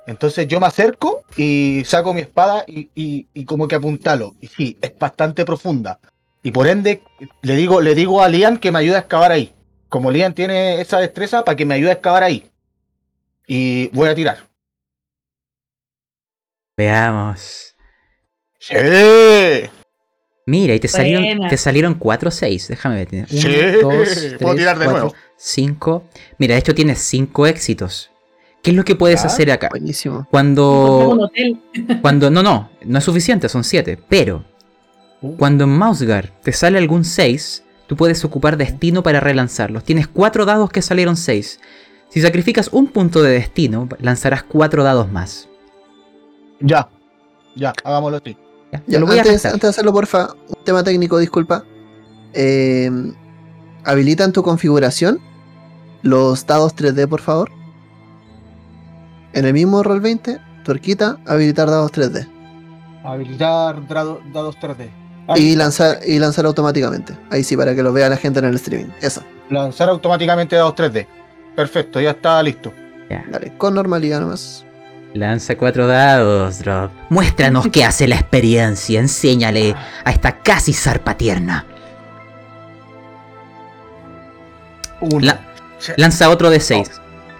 Entonces yo me acerco y saco mi espada y, y- y como que apuntalo. Y sí, es bastante profunda. Y por ende, le digo, le digo a Lian que me ayude a excavar ahí. Como Lian tiene esa destreza, para que me ayude a excavar ahí. Y voy a tirar. Veamos. ¡Sí! Mira, y te salieron, Buena. te salieron 4 o 6. Déjame ver. 1, Sí, 2, puedo 3, tirar de 4, nuevo. 5. Mira, de hecho tienes 5 éxitos. ¿Qué es lo que puedes Ya. hacer acá? Buenísimo. Cuando, un hotel. <laughs> cuando, no, no, no es suficiente, son 7. Pero, Uh. cuando en Mouseguard te sale algún 6, tú puedes ocupar destino para relanzarlos. Tienes 4 dados que salieron 6. Si sacrificas un punto de destino, lanzarás 4 dados más. Ya, ya, hagámoslo así. Ya, lo voy a antes, antes de hacerlo, porfa, un tema técnico, disculpa. Eh, habilita en tu configuración los dados 3D, por favor. En el mismo roll 20, tuerquita, habilitar dados 3D. Habilitar dado- dados 3D. Y lanzar, y lanzar automáticamente. Ahí sí, para que lo vea la gente en el streaming. Eso. Lanzar automáticamente dados 3D. Perfecto, ya está listo. Ya. Dale, con normalidad nomás. Lanza cuatro dados, Drop. Muéstranos qué hace la experiencia. Enséñale a esta casi zarpa tierna. Uno. La- Lanza otro de 6.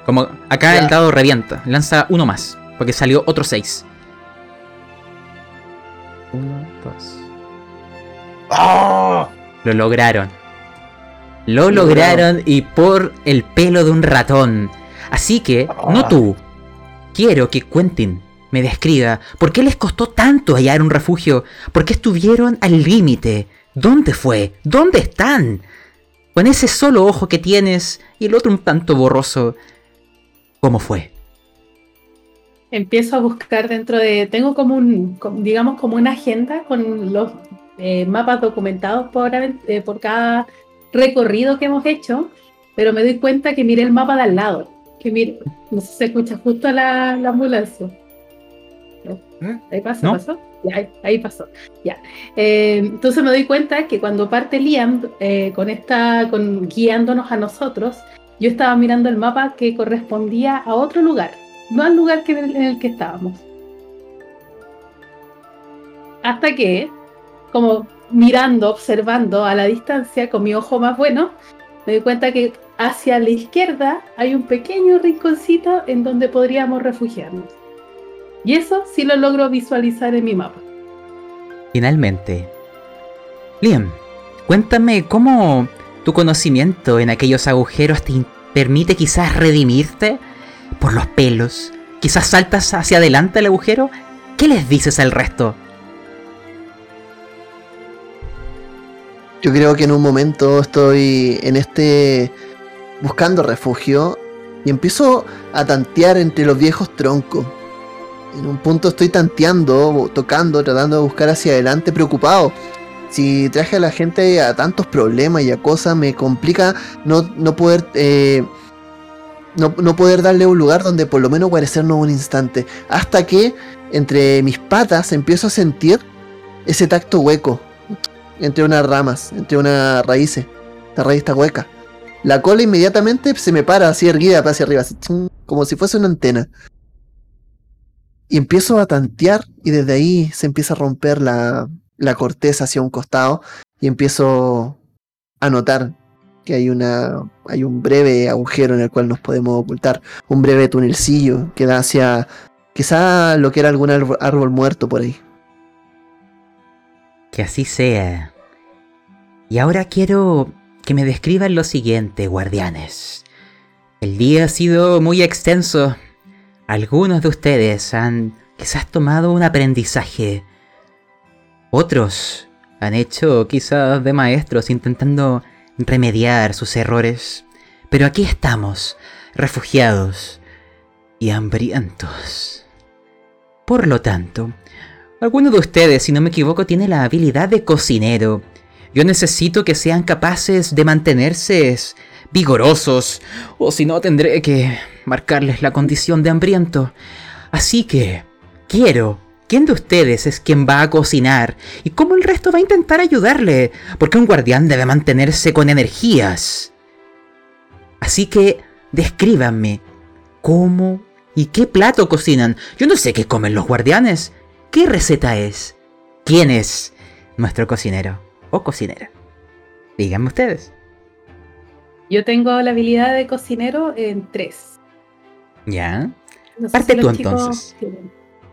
Como acá Ya. el dado revienta. Lanza uno más. Porque salió otro 6. Uno, dos. ¡Ah! Lo lograron. Lo lograron y por el pelo de un ratón. Así que, no Ah. tú. Quiero que Quentin me describa por qué les costó tanto hallar un refugio. ¿Por qué estuvieron al límite? ¿Dónde fue? ¿Dónde están? Con ese solo ojo que tienes y el otro un tanto borroso. ¿Cómo fue? Empiezo a buscar dentro de. Tengo como un, digamos, como una agenda con los eh, mapas documentados por, eh, por cada recorrido que hemos hecho, pero me doy cuenta que miré el mapa de al lado. Que mire, no sé si se escucha justo la, la ambulancia. No, ¿Mm? Ahí pasó, ¿No? pasó. Ya, ahí, ahí pasó. Ya. Eh, entonces me doy cuenta que cuando parte Liam eh, con esta, con guiándonos a nosotros, yo estaba mirando el mapa que correspondía a otro lugar, no al lugar que, en el que estábamos. Hasta que, como mirando, observando a la distancia con mi ojo más bueno, me doy cuenta que hacia la izquierda hay un pequeño rinconcito en donde podríamos refugiarnos. Y eso sí lo logro visualizar en mi mapa. Finalmente. Liam, cuéntame cómo tu conocimiento en aquellos agujeros te permite quizás redimirte por los pelos. Quizás saltas hacia adelante al agujero. ¿Qué les dices al resto? Yo creo que en un momento estoy en este buscando refugio y empiezo a tantear entre los viejos troncos. En un punto estoy tanteando, tocando, tratando de buscar hacia adelante, preocupado. Si traje a la gente a tantos problemas y a cosas, me complica no, no poder eh, no, no poder darle un lugar donde por lo menos guarecernos un instante. Hasta que entre mis patas empiezo a sentir ese tacto hueco entre unas ramas, entre unas raíces. Esta raíz está hueca. la cola inmediatamente se me para así erguida hacia arriba, como si fuese una antena. Y empiezo a tantear y desde ahí se empieza a romper la, la corteza hacia un costado y empiezo a notar que hay una hay un breve agujero en el cual nos podemos ocultar, un breve tunelcillo que da hacia quizá lo que era algún árbol muerto por ahí. Que así sea. Y ahora quiero que me describan lo siguiente, guardianes. El día ha sido muy extenso. Algunos de ustedes han quizás tomado un aprendizaje. Otros han hecho quizás de maestros intentando remediar sus errores. Pero aquí estamos, refugiados y hambrientos. Por lo tanto, alguno de ustedes, si no me equivoco, tiene la habilidad de cocinero. Yo necesito que sean capaces de mantenerse vigorosos, o si no tendré que marcarles la condición de hambriento. Así que, quiero ¿Quién de ustedes es quien va a cocinar? ¿Y cómo el resto va a intentar ayudarle? Porque un guardián debe mantenerse con energías. Así que, descríbanme, ¿cómo y qué plato cocinan? Yo no sé qué comen los guardianes. ¿Qué receta es? ¿Quién es nuestro cocinero o cocinera? Díganme ustedes. Yo tengo la habilidad de cocinero en tres. ¿Ya? Parte tú entonces.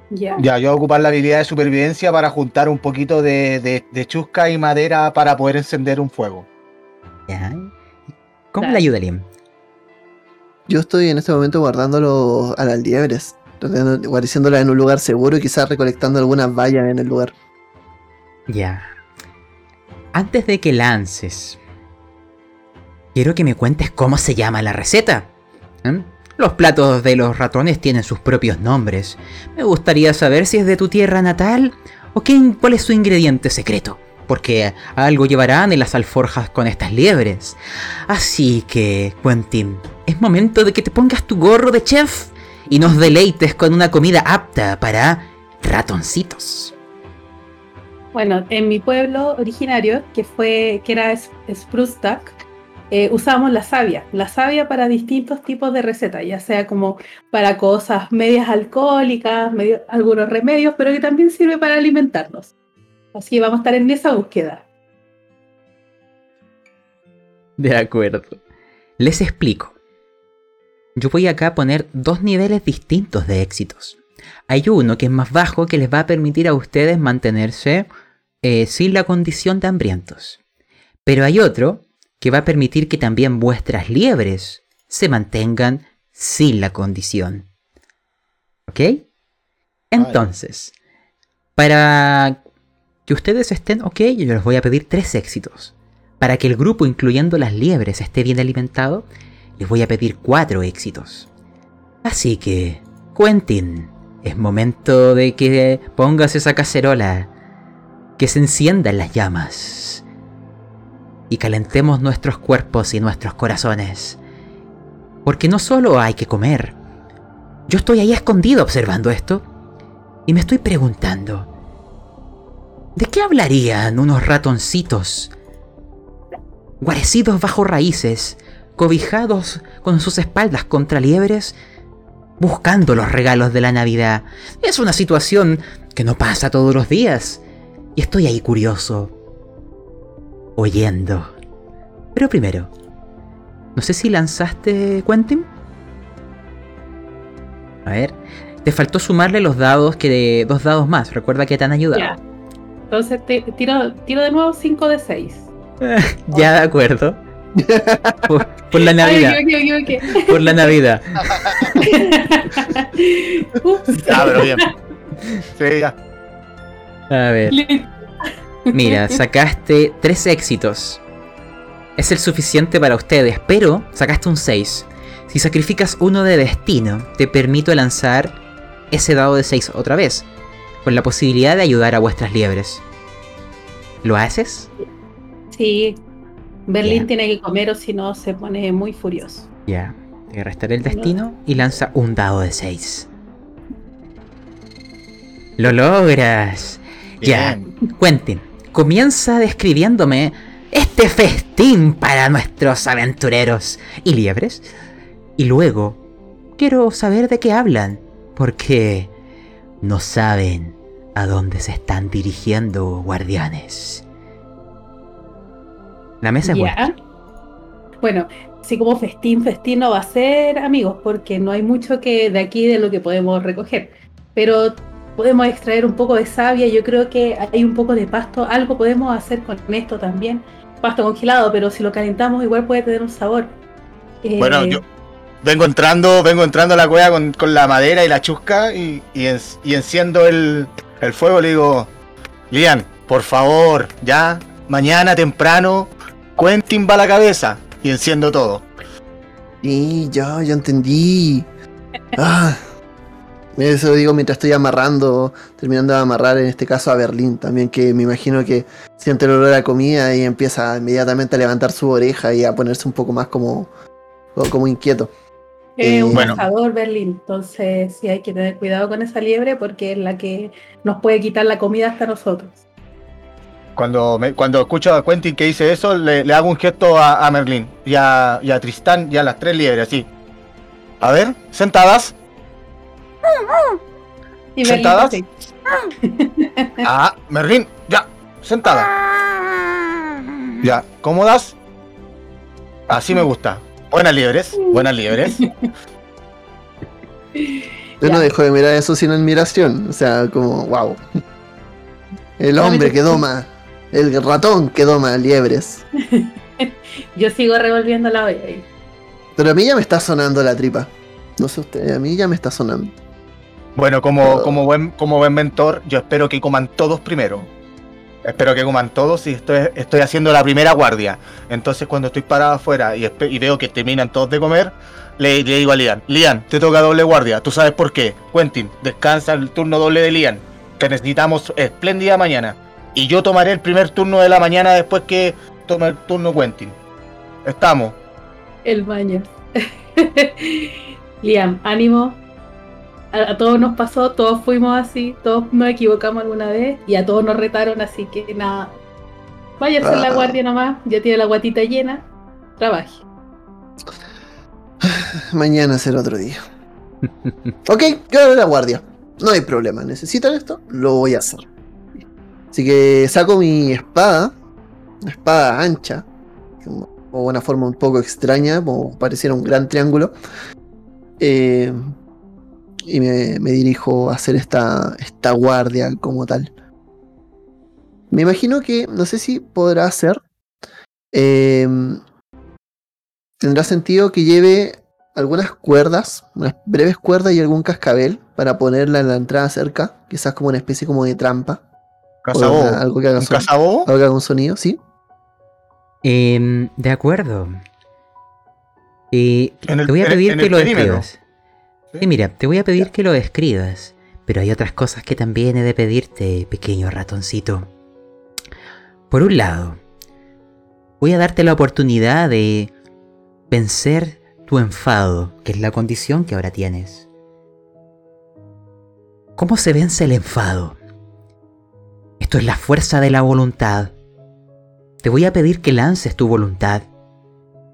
Ya. yo voy a ocupar la habilidad de supervivencia para juntar un poquito de, chusca y madera para poder encender un fuego. Ya. ¿Cómo le ayuda Liam? Yo estoy en este momento guardándolo a las liebres, guariciándola en un lugar seguro y quizás recolectando algunas vallas en el lugar. Ya. Antes de que lances, quiero que me cuentes cómo se llama la receta. ¿Eh? Los platos de los ratones tienen sus propios nombres. Me gustaría saber si es de tu tierra natal o cuál es su ingrediente secreto, porque algo llevarán en las alforjas con estas liebres. Así que, Quentin, es momento de que te pongas tu gorro de chef y nos deleites con una comida apta para ratoncitos. Bueno, en mi pueblo originario, que fue que era Spruce Duck, eh, usamos la savia, la savia para distintos tipos de recetas, ya sea como para cosas medias alcohólicas, algunos remedios, pero que también sirve para alimentarnos. Así que vamos a estar en esa búsqueda. De acuerdo. Les explico. Yo voy acá a poner dos niveles distintos de éxitos. Hay uno que es más bajo que les va a permitir a ustedes mantenerse eh, sin la condición de hambrientos. Pero hay otro que va a permitir que también vuestras liebres se mantengan sin la condición. ¿Ok? Entonces, para que ustedes estén ok, yo les voy a pedir tres éxitos. Para que el grupo, incluyendo las liebres, esté bien alimentado, les voy a pedir cuatro éxitos. Así que, Quentin, es momento de que pongas esa cacerola, que se enciendan las llamas y calentemos nuestros cuerpos y nuestros corazones. Porque no solo hay que comer. Yo estoy ahí escondido observando esto y me estoy preguntando, ¿de qué hablarían unos ratoncitos guarecidos bajo raíces, cobijados con sus espaldas contra liebres, buscando los regalos de la Navidad? Es una situación que no pasa todos los días y estoy ahí curioso oyendo. Pero primero, no sé si lanzaste Quentin. A ver, te faltó sumarle los dados que dos dados más. Recuerda que te han ayudado. Entonces tiro, tiro de nuevo 5 de 6. <laughs> ya de acuerdo. Por, la Navidad. Por la Navidad. <laughs> ah, pero bien. Sí, ya. A ver. Mira, <laughs> sacaste tres éxitos. Es el suficiente para ustedes, pero sacaste un 6. Si sacrificas uno de destino, te permito lanzar ese dado de 6 otra vez, con la posibilidad de ayudar a vuestras liebres. ¿Lo haces? Sí. Berlín tiene que comer o si no se pone muy furioso. Ya. Te restaré el destino y lanza un dado de 6. ¡Lo logras! Ya. Cuenten comienza describiéndome este festín para nuestros aventureros y liebres. Y luego, quiero saber de qué hablan, porque no saben a dónde se están dirigiendo, guardianes. La mesa es buena. Bueno, así como festín, festín no va a ser, amigos, porque no hay mucho que de aquí de lo que podemos recoger. Pero podemos extraer un poco de savia, yo creo que hay un poco de pasto, algo podemos hacer con esto también. Pasto congelado, pero si lo calentamos igual puede tener un sabor. Bueno, eh, yo vengo entrando, vengo entrando a la cueva con, la madera y la chusca y, enciendo el, el fuego, le digo, Lian, por favor, ya, mañana temprano, Quentin va a la cabeza y enciendo todo. Y ya, ya entendí. Ah, eso digo mientras estoy amarrando, terminando de amarrar en este caso a Berlín también, que me imagino que siente el olor a comida y empieza inmediatamente a levantar su oreja y a ponerse un poco más como, como inquieto. Es un eh, cazador Berlín, entonces sí hay que tener cuidado con esa liebre porque es la que nos puede quitar la comida hasta nosotros. Cuando, cuando escucho a Quentin que dice eso, le, hago un gesto a, Merlín y a, y a Tristán y a las tres liebres, así. A ver, sentadas. Y ¿Sentadas? <laughs> ah, Merlín, ya, sentada. Ya, cómodas. Así me gusta. Buenas liebres, buenas liebres. <laughs> Yo no dejo de mirar eso sin admiración. O sea, como, wow. El hombre que doma, el ratón que doma liebres. <laughs> Yo sigo revolviendo la olla ahí. Pero a mí ya me está sonando la tripa. No sé usted, a mí ya me está sonando. Bueno, como, como, buen, como buen mentor, yo espero que coman todos primero. Espero que coman todos y estoy, estoy haciendo la primera guardia. Entonces cuando estoy parado afuera y, veo que terminan todos de comer, le, digo a Lian, Lian, te toca doble guardia. ¿Tú sabes por qué? Quentin, descansa el turno doble de Lian. Te necesitamos espléndida mañana. Y yo tomaré el primer turno de la mañana después que tome el turno Quentin. Estamos. El baño. <laughs> Liam, ánimo, a, todos nos pasó, todos fuimos así, todos nos equivocamos alguna vez y a todos nos retaron, así que nada. Vaya a hacer la ah. guardia nomás, ya tiene la guatita llena, trabaje. <sighs> Mañana será otro día. <laughs> ok, quedo la guardia. No hay problema, necesitan esto, lo voy a hacer. Así que saco mi espada, una espada ancha, o una forma un poco extraña, como pareciera un gran triángulo. Eh, y me, dirijo a hacer esta, esta guardia como tal. Me imagino que, no sé si podrá hacer. Em, tendrá sentido que lleve algunas cuerdas, unas breves cuerdas y algún cascabel para ponerla en la entrada cerca, quizás como una especie como de trampa. algo que haga, ¿Un algo que haga un sonido, ¿sí? Em, de acuerdo. Eh, te voy a pedir que lo describas. Y mira, te voy a pedir que lo escribas, pero hay otras cosas que también he de pedirte, pequeño ratoncito. Por un lado, voy a darte la oportunidad de vencer tu enfado, que es la condición que ahora tienes. ¿Cómo se vence el enfado? Esto es la fuerza de la voluntad. Te voy a pedir que lances tu voluntad.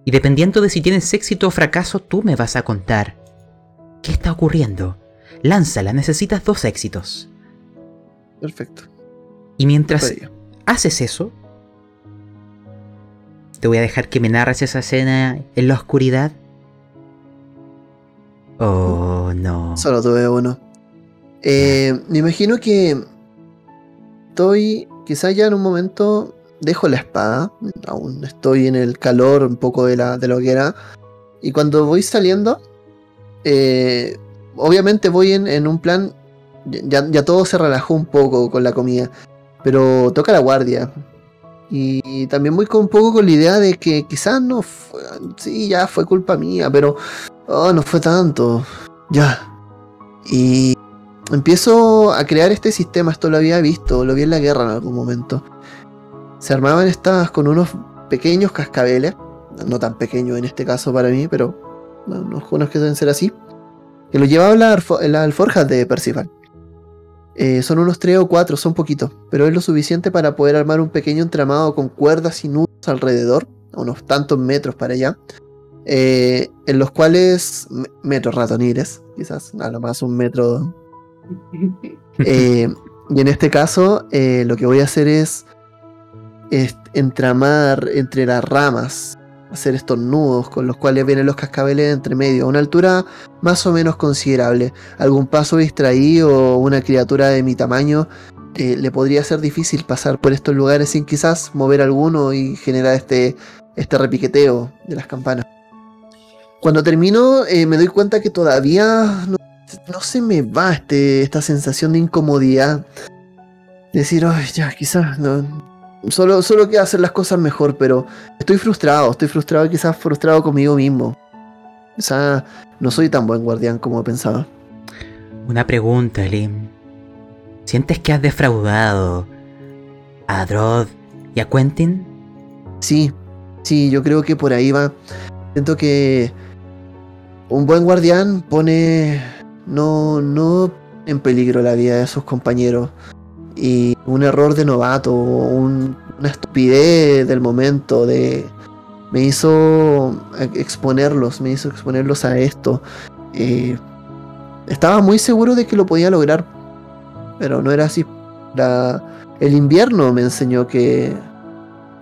Y dependiendo de si tienes éxito o fracaso, tú me vas a contar. ¿Qué está ocurriendo? Lánzala, necesitas dos éxitos. Perfecto. Y mientras haces eso, te voy a dejar que me narres esa escena en la oscuridad. Oh, no. Solo tuve uno. Eh, me imagino que estoy, quizá ya en un momento dejo la espada, aún estoy en el calor un poco de la, de la hoguera, y cuando voy saliendo, eh, obviamente voy en, un plan, ya, todo se relajó un poco con la comida, pero toca la guardia. Y también voy con un poco con la idea de que quizás no sí, ya fue culpa mía, pero oh, no fue tanto. Ya. Y empiezo a crear este sistema, esto lo había visto, lo vi en la guerra en algún momento. Se armaban estas con unos pequeños cascabeles, no tan pequeños en este caso para mí, pero unos que deben ser así, que lo llevaba la, la alforja de Percival. Eh, son unos 3 o 4, son poquitos, pero es lo suficiente para poder armar un pequeño entramado con cuerdas y nudos alrededor, a unos tantos metros para allá, eh, en los cuales, metros ratoniles, quizás nada más un metro. <laughs> Eh, y en este caso, lo que voy a hacer es, es entramar entre las ramas hacer estos nudos con los cuales vienen los cascabeles entre medio, a una altura más o menos considerable. Algún paso distraído o una criatura de mi tamaño eh, le podría ser difícil pasar por estos lugares sin quizás mover alguno y generar este, este repiqueteo de las campanas. Cuando termino eh, me doy cuenta que todavía no, se me va este, esta sensación de incomodidad. Decir, ay, ya, quizás no, Solo, solo queda hacer las cosas mejor, pero estoy frustrado, estoy frustrado y quizás frustrado conmigo mismo. Sea, no soy tan buen guardián como pensaba. Una pregunta, Lim. ¿Sientes que has defraudado a Drod y a Quentin? Sí, sí, yo creo que por ahí va. Siento que un buen guardián pone no, no en peligro la vida de sus compañeros y un error de novato, una estupidez del momento, de me hizo exponerlos, me hizo exponerlos a esto. Eh, estaba muy seguro de que lo podía lograr, pero no era así. el invierno me enseñó que,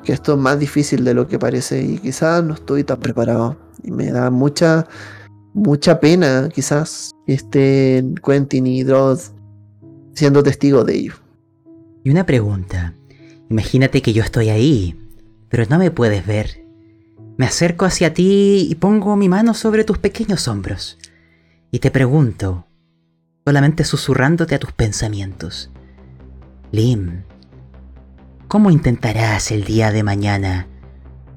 que esto es más difícil de lo que parece y quizás no estoy tan preparado. Y me da mucha, mucha pena quizás que estén Quentin y Dross siendo testigos de ello. Y una pregunta. Imagínate que yo estoy ahí, pero no me puedes ver. Me acerco hacia ti y pongo mi mano sobre tus pequeños hombros. Y te pregunto, solamente susurrándote a tus pensamientos. Lim, ¿cómo intentarás el día de mañana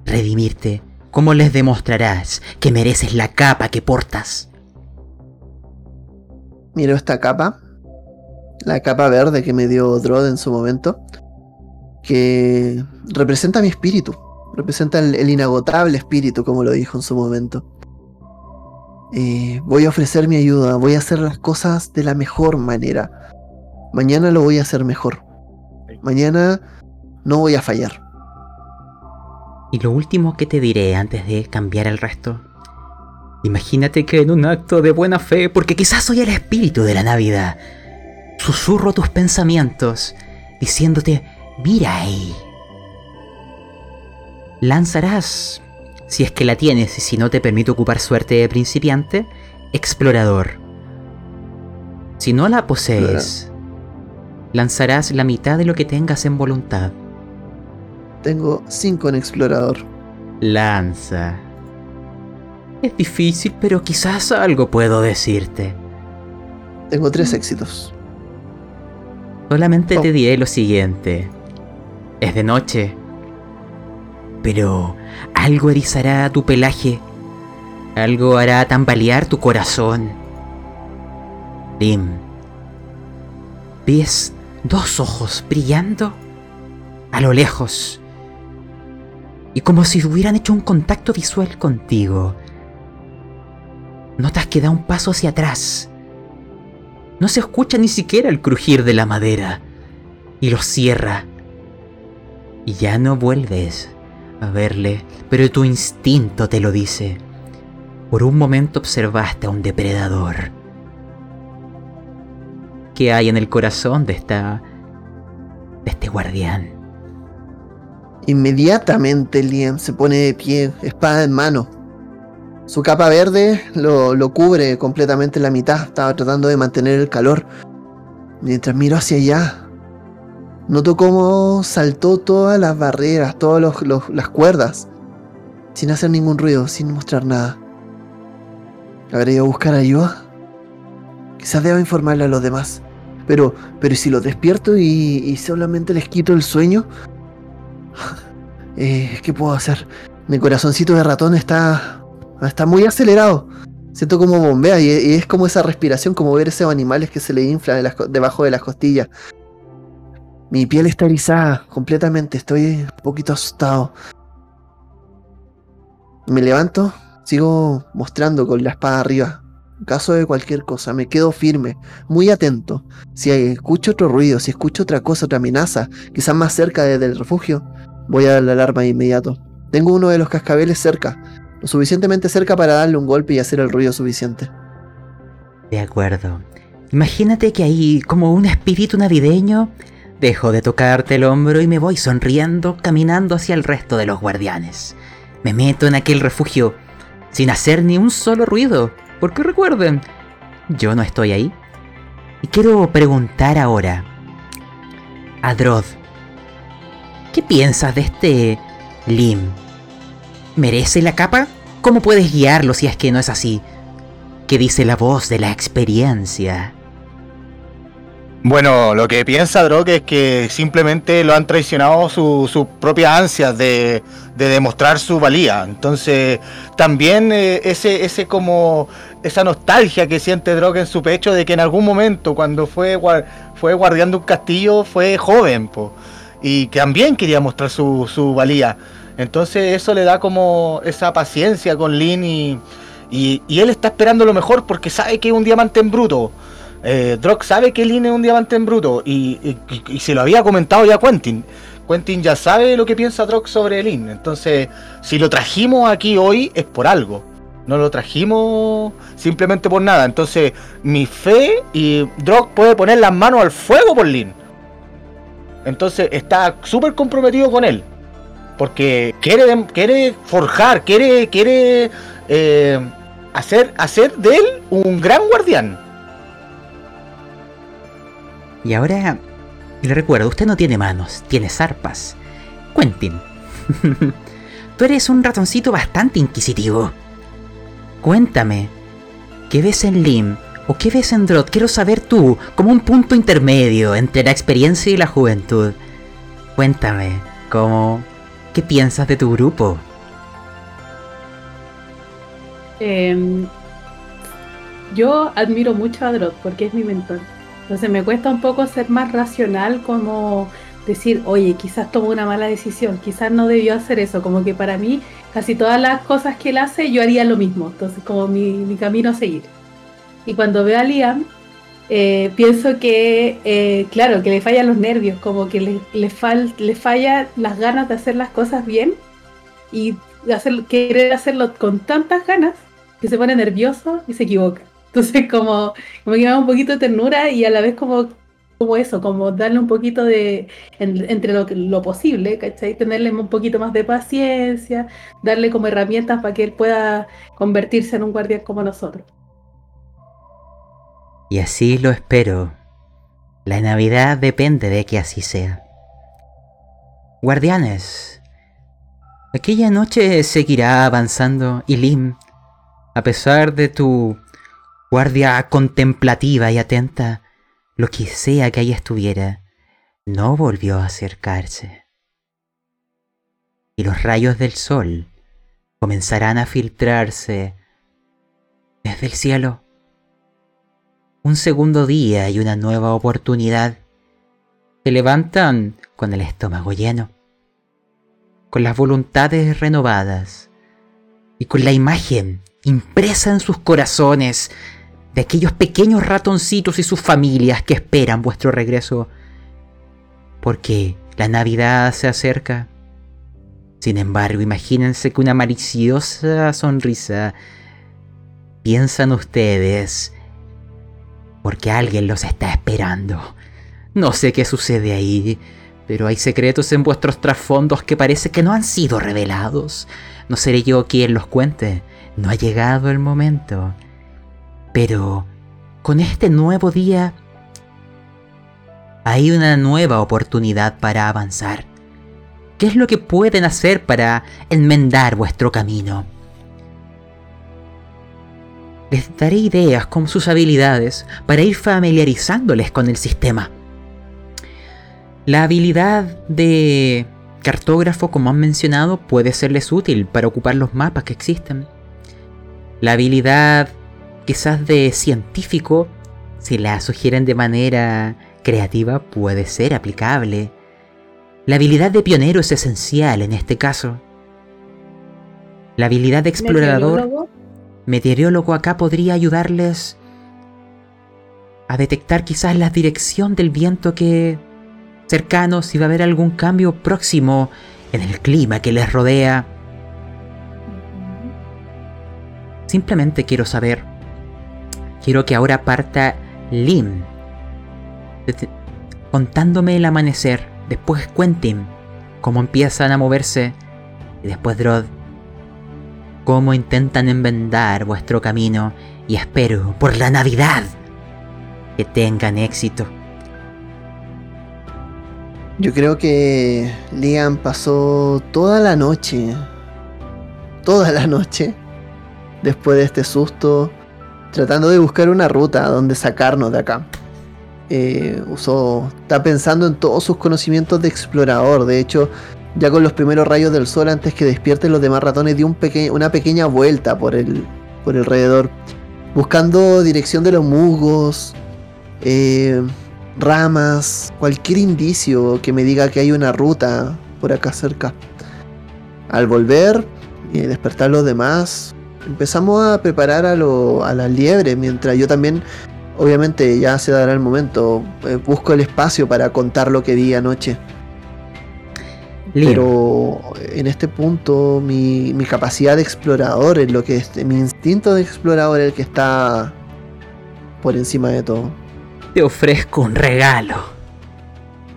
redimirte? ¿Cómo les demostrarás que mereces la capa que portas? Miro esta capa la capa verde que me dio Drod en su momento, que representa mi espíritu, representa el, inagotable espíritu, como lo dijo en su momento. Eh, voy a ofrecer mi ayuda, voy a hacer las cosas de la mejor manera. Mañana lo voy a hacer mejor. Mañana no voy a fallar. Y lo último que te diré antes de cambiar el resto. Imagínate que en un acto de buena fe, porque quizás soy el espíritu de la Navidad, susurro tus pensamientos, diciéndote, mira ahí. Lanzarás, si es que la tienes y si no te permite ocupar suerte de principiante, explorador. Si no la posees, lanzarás la mitad de lo que tengas en voluntad. Tengo cinco en explorador. Lanza. Es difícil, pero quizás algo puedo decirte. Tengo tres éxitos. Solamente te oh. diré lo siguiente. Es de noche. Pero algo erizará tu pelaje. Algo hará tambalear tu corazón. Lim. ¿Ves dos ojos brillando? A lo lejos. Y como si hubieran hecho un contacto visual contigo. Notas que da un paso hacia atrás no se escucha ni siquiera el crujir de la madera. Y lo cierra. Y ya no vuelves a verle, pero tu instinto te lo dice. Por un momento observaste a un depredador. ¿Qué hay en el corazón de esta. de este guardián? Inmediatamente Liam se pone de pie, espada en mano, su capa verde lo, cubre completamente la mitad. Estaba tratando de mantener el calor. Mientras miro hacia allá, noto cómo saltó todas las barreras, todas las cuerdas, sin hacer ningún ruido, sin mostrar nada. ¿Habré ido a buscar ayuda? Quizás deba informarle a los demás. Pero, pero si los despierto y, solamente les quito el sueño? <laughs> Eh, ¿Qué puedo hacer? Mi corazoncito de ratón está Está muy acelerado. Siento como bombea y, es como esa respiración, como ver esos animales que se le inflan debajo de las costillas. Mi piel está erizada completamente, estoy un poquito asustado. Me levanto, sigo mostrando con la espada arriba. En caso de cualquier cosa, me quedo firme, muy atento. Si escucho otro ruido, si escucho otra cosa, otra amenaza, quizás más cerca del refugio, voy a dar la alarma de inmediato. Tengo uno de los cascabeles cerca, suficientemente cerca para darle un golpe y hacer el ruido suficiente. De acuerdo. Imagínate que ahí, como un espíritu navideño, dejo de tocarte el hombro y me voy sonriendo caminando hacia el resto de los guardianes. Me meto en aquel refugio sin hacer ni un solo ruido, porque recuerden, yo no estoy ahí. Y quiero preguntar ahora, Adrod, ¿qué piensas de este Lim? ¿Merece la capa? ¿Cómo puedes guiarlo si es que no es así? ¿Qué dice la voz de la experiencia? Bueno, lo que piensa Drog es que simplemente lo han traicionado sus propias ansias de, demostrar su valía. Entonces, también eh, ese, ese como esa nostalgia que siente Drog en su pecho de que en algún momento, cuando fue, fue guardián de un castillo, fue joven, y que también quería mostrar su, su valía. Entonces eso le da como esa paciencia con Lin y, y, él está esperando lo mejor porque sabe que es un diamante en bruto. Eh, sabe que Lin es un diamante en bruto y, se lo había comentado ya Quentin. Quentin ya sabe lo que piensa Drock sobre Lin. Entonces, si lo trajimos aquí hoy es por algo. No lo trajimos simplemente por nada. Entonces, mi fe y Drock puede poner las manos al fuego por Lin. Entonces, está súper comprometido con él porque quiere, quiere forjar, quiere, quiere eh, hacer, hacer de él un gran guardián. Y ahora le recuerdo, usted no tiene manos, tiene zarpas. Quentin, <laughs> tú eres un ratoncito bastante inquisitivo. Cuéntame, ¿qué ves en Lim o qué ves en Drot? Quiero saber tú, como un punto intermedio entre la experiencia y la juventud. Cuéntame, ¿cómo, ¿Qué piensas de tu grupo? Em, yo admiro mucho a Drot porque es mi mentor. Entonces me cuesta un poco ser más racional como decir, oye, quizás tomó una mala decisión, quizás no debió hacer eso. Como que para mí, casi todas las cosas que él hace, yo haría lo mismo. Entonces, como mi, mi camino a seguir. Y cuando veo a Liam, eh, pienso que, eh, claro, que le fallan los nervios, como que le, le, fal, le falla las ganas de hacer las cosas bien y hacer, querer hacerlo con tantas ganas que se pone nervioso y se equivoca. <laughs> Entonces, como, como que me da un poquito de ternura y a la vez como, como eso, como darle un poquito de, entre lo, lo posible, ¿cachai? Tenerle un poquito más de paciencia, darle como herramientas para que él pueda convertirse en un guardián como nosotros. Y así lo espero. La Navidad depende de que así sea. Guardianes, aquella noche seguirá avanzando y Lim, a pesar de tu guardia contemplativa y atenta, lo que sea que ahí estuviera, no volvió a acercarse. Y los rayos del sol comenzarán a filtrarse desde el cielo un segundo día y una nueva oportunidad. Se levantan con el estómago lleno, con las voluntades renovadas y con la imagen impresa en sus corazones de aquellos pequeños ratoncitos y sus familias que esperan vuestro regreso. Porque la Navidad se acerca. Sin embargo, imagínense que una maliciosa sonrisa piensan ustedes porque alguien los está esperando. No sé qué sucede ahí, pero hay secretos en vuestros trasfondos que parece que no han sido revelados. No seré yo quien los cuente, no ha llegado el momento. Pero con este nuevo día hay una nueva oportunidad para avanzar. ¿Qué es lo que pueden hacer para enmendar vuestro camino? Les daré ideas con sus habilidades para ir familiarizándoles con el sistema. La habilidad de cartógrafo, como han mencionado, puede serles útil para ocupar los mapas que existen. La habilidad quizás de científico, si la sugieren de manera creativa, puede ser aplicable. La habilidad de pionero es esencial en este caso. La habilidad de explorador meteorólogo acá podría ayudarles a detectar quizás la dirección del viento que cercano, si va a haber algún cambio próximo en el clima que les rodea. Simplemente quiero saber, quiero que ahora parta Lim, contándome el amanecer, después Quentin, cómo empiezan a moverse, y después Drod, cómo intentan enmendar vuestro camino, y espero, por la Navidad, que tengan éxito. Yo creo que Liam pasó toda la noche, toda la noche, después de este susto, tratando de buscar una ruta donde sacarnos de acá. Eh, usó, está pensando en todos sus conocimientos de explorador. De hecho, ya con los primeros rayos del sol, antes que despierten los demás ratones, dio un una pequeña vuelta por el, por alrededor, buscando dirección de los musgos, eh, ramas, cualquier indicio que me diga que hay una ruta por acá cerca. Al volver y despertar los demás, empezamos a preparar a, lo, a las liebres, mientras yo también, obviamente ya se dará el momento, eh, busco el espacio para contar lo que vi anoche. Pero en este punto mi, mi, capacidad de explorador es lo que es, mi instinto de explorador es el que está por encima de todo. Te ofrezco un regalo.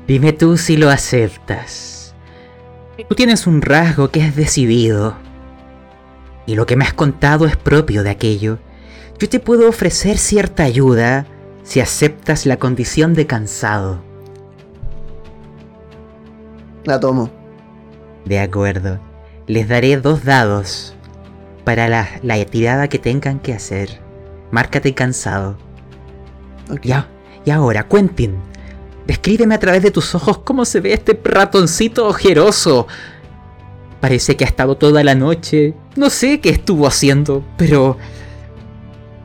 Dime tú si lo aceptas. Tú tienes un rasgo que es decidido. Y lo que me has contado es propio de aquello. Yo te puedo ofrecer cierta ayuda si aceptas la condición de cansado. La tomo. De acuerdo. Les daré dos dados para la, tirada que tengan que hacer. Márcate cansado. Ya, y ahora, Quentin, descríbeme a través de tus ojos cómo se ve este ratoncito ojeroso. Parece que ha estado toda la noche. No sé qué estuvo haciendo, pero...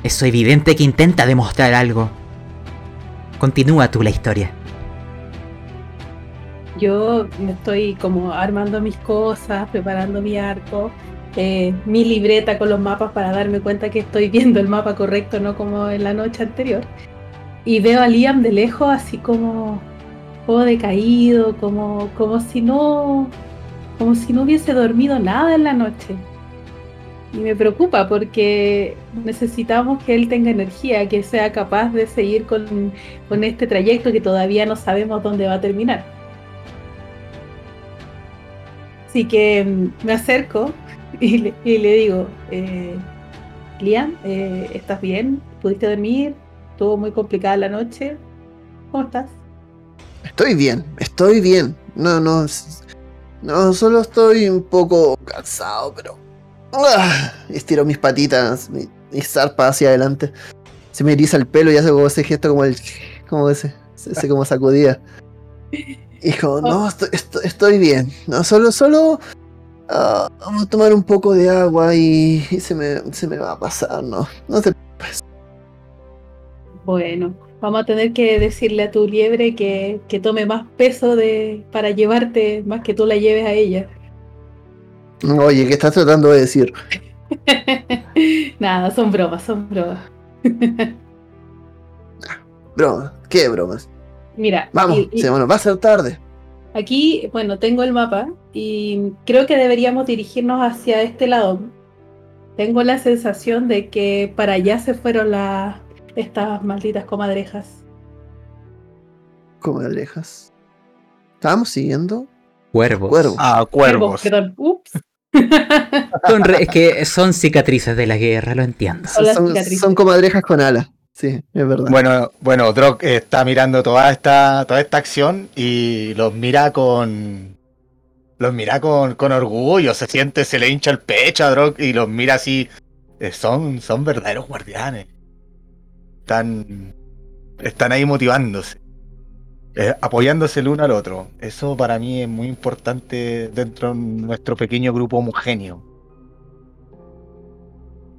Es evidente que intenta demostrar algo. Continúa tú la historia. Yo me estoy como armando mis cosas, preparando mi arco, eh, mi libreta con los mapas para darme cuenta que estoy <laughs> viendo el mapa correcto, no como en la noche anterior y veo a Liam de lejos así como, como decaído, como, como si no como si no hubiese dormido nada en la noche. Y me preocupa porque necesitamos que él tenga energía, que sea capaz de seguir con, con este trayecto que todavía no sabemos dónde va a terminar. Así que mm, me acerco <laughs> y le, digo, eh, Liam, eh, ¿estás bien? ¿Pudiste dormir? estuvo muy complicada la noche. ¿Cómo estás? Estoy bien, estoy bien. No, no. No, solo estoy un poco cansado, pero. ¡ah! Estiro mis patitas, mi, zarpa hacia adelante. Se me eriza el pelo y hace como ese gesto como el. como ese. Ese como sacudía. <laughs> Hijo, no, oh. estoy, bien. No, solo, solo. Ah, vamos a tomar un poco de agua y, se, me, se me va a pasar, ¿no? No te bueno, vamos a tener que decirle a tu liebre que, tome más peso de, para llevarte, más que tú la lleves a ella. Oye, ¿qué estás tratando de decir? <laughs> Nada, son bromas, son bromas. <laughs> bromas, ¿qué bromas? Mira, vamos, bueno, va a ser tarde. Aquí, bueno, tengo el mapa y creo que deberíamos dirigirnos hacia este lado. Tengo la sensación de que para allá se fueron las estas malditas comadrejas. Comadrejas. ¿Estábamos siguiendo? Cuervos. Cuervos. Ah, cuervos. Ups. son es que son cicatrices de la guerra, lo entiendo. Son, comadrejas con alas. Sí, es verdad. Bueno, bueno, Drock está mirando toda esta, toda esta acción y los mira con. Los mira con, con orgullo, se siente, se le hincha el pecho a Drock y los mira así. Eh, son, son verdaderos guardianes están, están ahí motivándose, eh, apoyándose el uno al otro. Eso para mí es muy importante dentro de nuestro pequeño grupo homogéneo.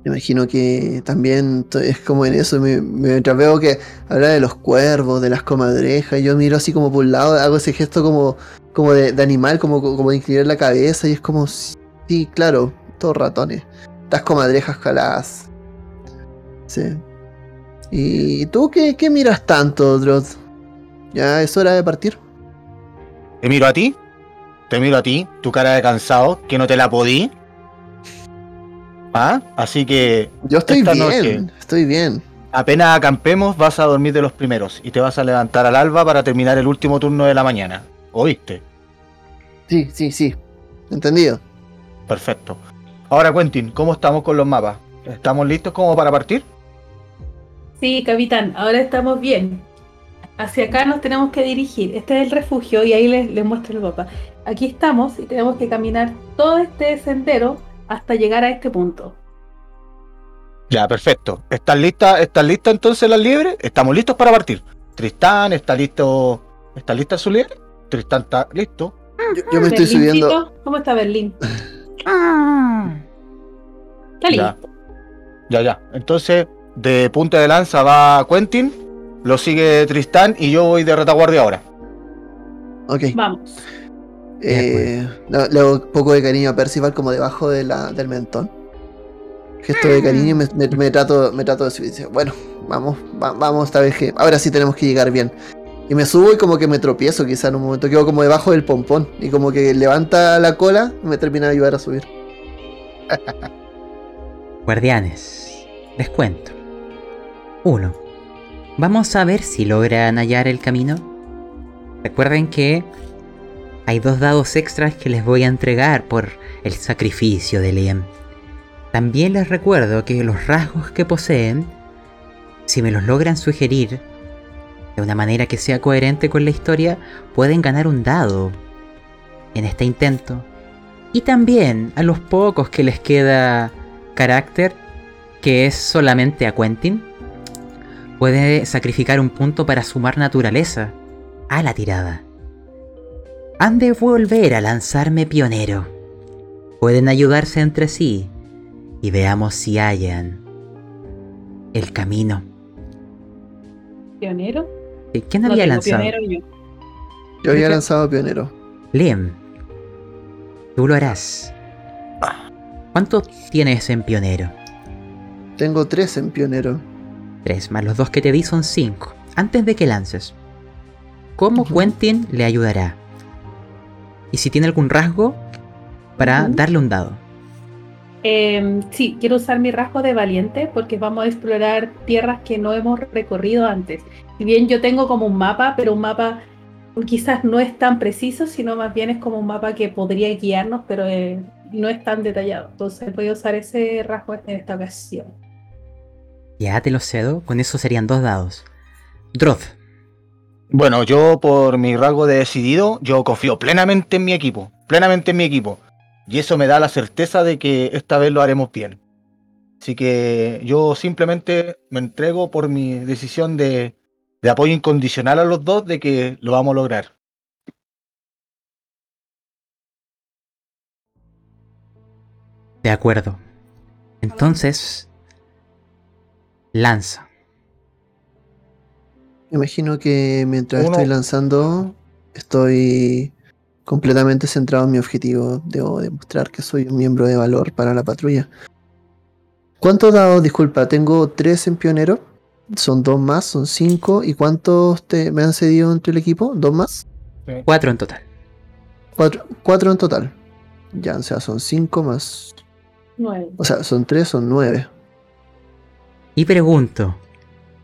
Me imagino que también es como en eso, mientras veo que habla de los cuervos, de las comadrejas, yo miro así como por un lado, hago ese gesto como, como de, animal, como, como de inclinar la cabeza y es como, sí, claro, todos ratones. Estas comadrejas las, Sí. ¿Y tú qué, qué miras tanto, Drod? ¿Ya es hora de partir? Te miro a ti, te miro a ti, tu cara de cansado, que no te la podí. ¿Ah? Así que. Yo estoy bien, estoy bien. Apenas acampemos, vas a dormir de los primeros y te vas a levantar al alba para terminar el último turno de la mañana. ¿Oíste? Sí, sí, sí. Entendido. Perfecto. Ahora, Quentin, ¿cómo estamos con los mapas? ¿Estamos listos como para partir? Sí, capitán, ahora estamos bien. Hacia acá nos tenemos que dirigir. Este es el refugio y ahí les, muestro el mapa. Aquí estamos y tenemos que caminar todo este sendero hasta llegar a este punto. Ya, perfecto. ¿Están listas ¿Están lista entonces las liebres? Estamos listos para partir. Tristán, ¿está listo? ¿Está lista su liebre? Tristán está listo. Yo, me estoy subiendo. ¿Cómo está Berlín? Está listo. Ya, ya. Entonces, de punta de lanza va Quentin, lo sigue Tristán y yo voy de retaguardia ahora. Ok. Vamos. Eh, le hago un poco de cariño a Percival como debajo de la, del mentón. Gesto de cariño me, me, trato, me trato de subir. Bueno, vamos, vamos esta vez que. Ahora sí tenemos que llegar bien. Y me subo y como que me tropiezo quizá en un momento. Quedo como debajo del pompón. Y como que levanta la cola y me termina de ayudar a subir. <laughs> Guardianes, les cuento. 1. Vamos a ver si logran hallar el camino. Recuerden que hay dos dados extras que les voy a entregar por el sacrificio de Liam. También les recuerdo que los rasgos que poseen, si me los logran sugerir de una manera que sea coherente con la historia, pueden ganar un dado en este intento. Y también a los pocos que les queda carácter, que es solamente a Quentin, puede sacrificar un punto para sumar naturaleza a la tirada. Han de volver a lanzarme pionero. Pueden ayudarse entre sí y veamos si hallan el camino. ¿Pionero? ¿Quién había lanzado? yo. yo había lanzado pionero. Liam, tú lo harás. ¿Cuánto tienes en pionero? Tengo tres en pionero. 3 más los dos que te di son 5. Antes de que lances. ¿Cómo Quentin le ayudará? Y si tiene algún rasgo para darle un dado. Eh, sí, quiero usar mi rasgo de valiente porque vamos a explorar tierras que no hemos recorrido antes. Si bien yo tengo como un mapa, pero un mapa quizás no es tan preciso, sino más bien es como un mapa que podría guiarnos, pero eh, no es tan detallado. Entonces voy a usar ese rasgo en esta ocasión. Ya te lo cedo, con eso serían dos dados. Droth. Bueno, yo por mi rasgo de decidido, yo confío plenamente en mi equipo, plenamente en mi equipo. Y eso me da la certeza de que esta vez lo haremos bien. Así que yo simplemente me entrego por mi decisión de, de apoyo incondicional a los dos de que lo vamos a lograr. De acuerdo. Entonces, Lanza. Imagino que mientras estoy lanzando, estoy completamente centrado en mi objetivo. Debo demostrar que soy un miembro de valor para la patrulla. ¿Cuántos dados? Disculpa, tengo tres en pionero. Son dos más, son cinco. ¿Y cuántos te, me han cedido entre el equipo? ¿Dos más? Cuatro en total. Cuatro, cuatro en total. Ya, o sea, son cinco más. Nueve. O sea, son tres, son nueve. Y pregunto,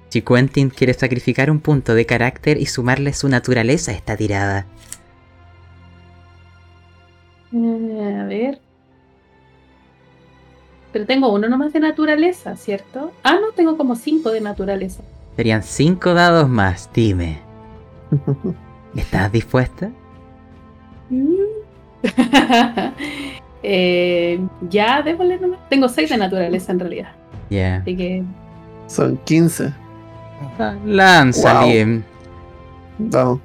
si Quentin quiere sacrificar un punto de carácter y sumarle su naturaleza a esta tirada. Eh, a ver. Pero tengo uno nomás de naturaleza, ¿cierto? Ah, no, tengo como cinco de naturaleza. Serían cinco dados más, dime. <laughs> ¿Estás dispuesta? <laughs> eh, ya, déjole nomás. Tengo seis de naturaleza en realidad. Ya. Así que. Son 15. Lanza, bien. Vamos.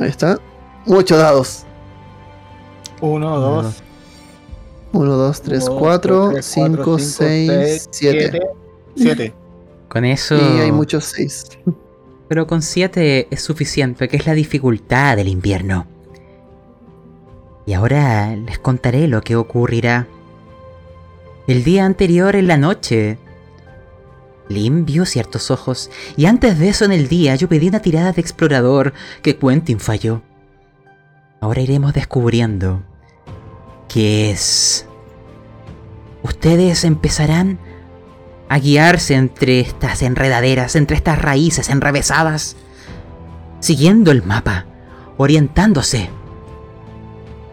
Ahí está. Muchos dados. 1, 2. 1, 2, 3, 4, 5, 6, 7. 7. Con eso. Y hay muchos 6. Pero con 7 es suficiente, que es la dificultad del invierno. Y ahora les contaré lo que ocurrirá El día anterior en la noche. Lim vio ciertos ojos, y antes de eso en el día yo pedí una tirada de explorador que Quentin falló. Ahora iremos descubriendo qué es. Ustedes empezarán a guiarse entre estas enredaderas, entre estas raíces enrevesadas, siguiendo el mapa, orientándose.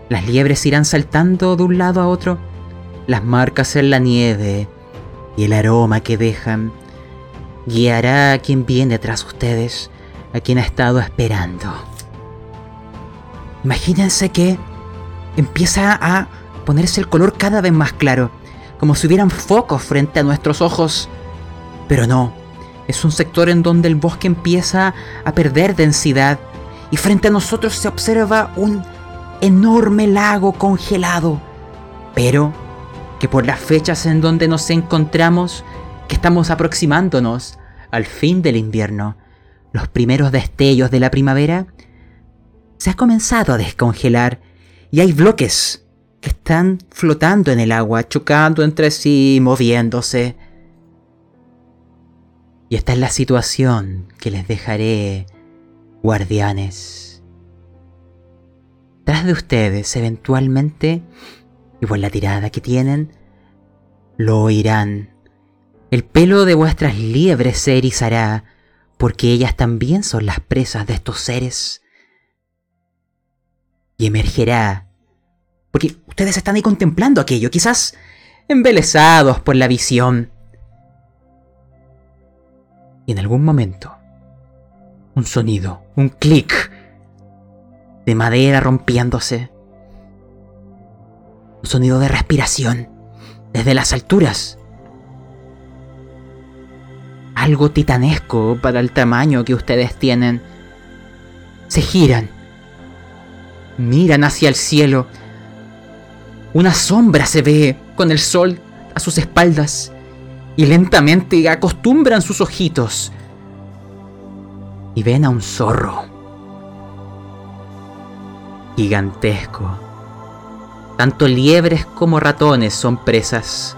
Las liebres irán saltando de un lado a otro, las marcas en la nieve y el aroma que dejan guiará a quien viene tras ustedes, a quien ha estado esperando. Imagínense que empieza a ponerse el color cada vez más claro como si hubieran focos frente a nuestros ojos. Pero no, es un sector en donde el bosque empieza a perder densidad y frente a nosotros se observa un enorme lago congelado, pero que por las fechas en donde nos encontramos, que estamos aproximándonos al fin del invierno, los primeros destellos de la primavera, se ha comenzado a descongelar y hay bloques que están flotando en el agua, chocando entre sí, moviéndose. Y esta es la situación que les dejaré, guardianes. Tras de ustedes, eventualmente, y por la tirada que tienen, lo oirán. El pelo de vuestras liebres se erizará, porque ellas también son las presas de estos seres. Y emergerá porque ustedes están ahí contemplando aquello, quizás embelesados por la visión. Y en algún momento, un sonido, un clic de madera rompiéndose. Un sonido de respiración desde las alturas. Algo titanesco para el tamaño que ustedes tienen. Se giran. Miran hacia el cielo una sombra se ve con el sol a sus espaldas y lentamente acostumbran sus ojitos y ven a un zorro gigantesco. Tanto liebres como ratones son presas.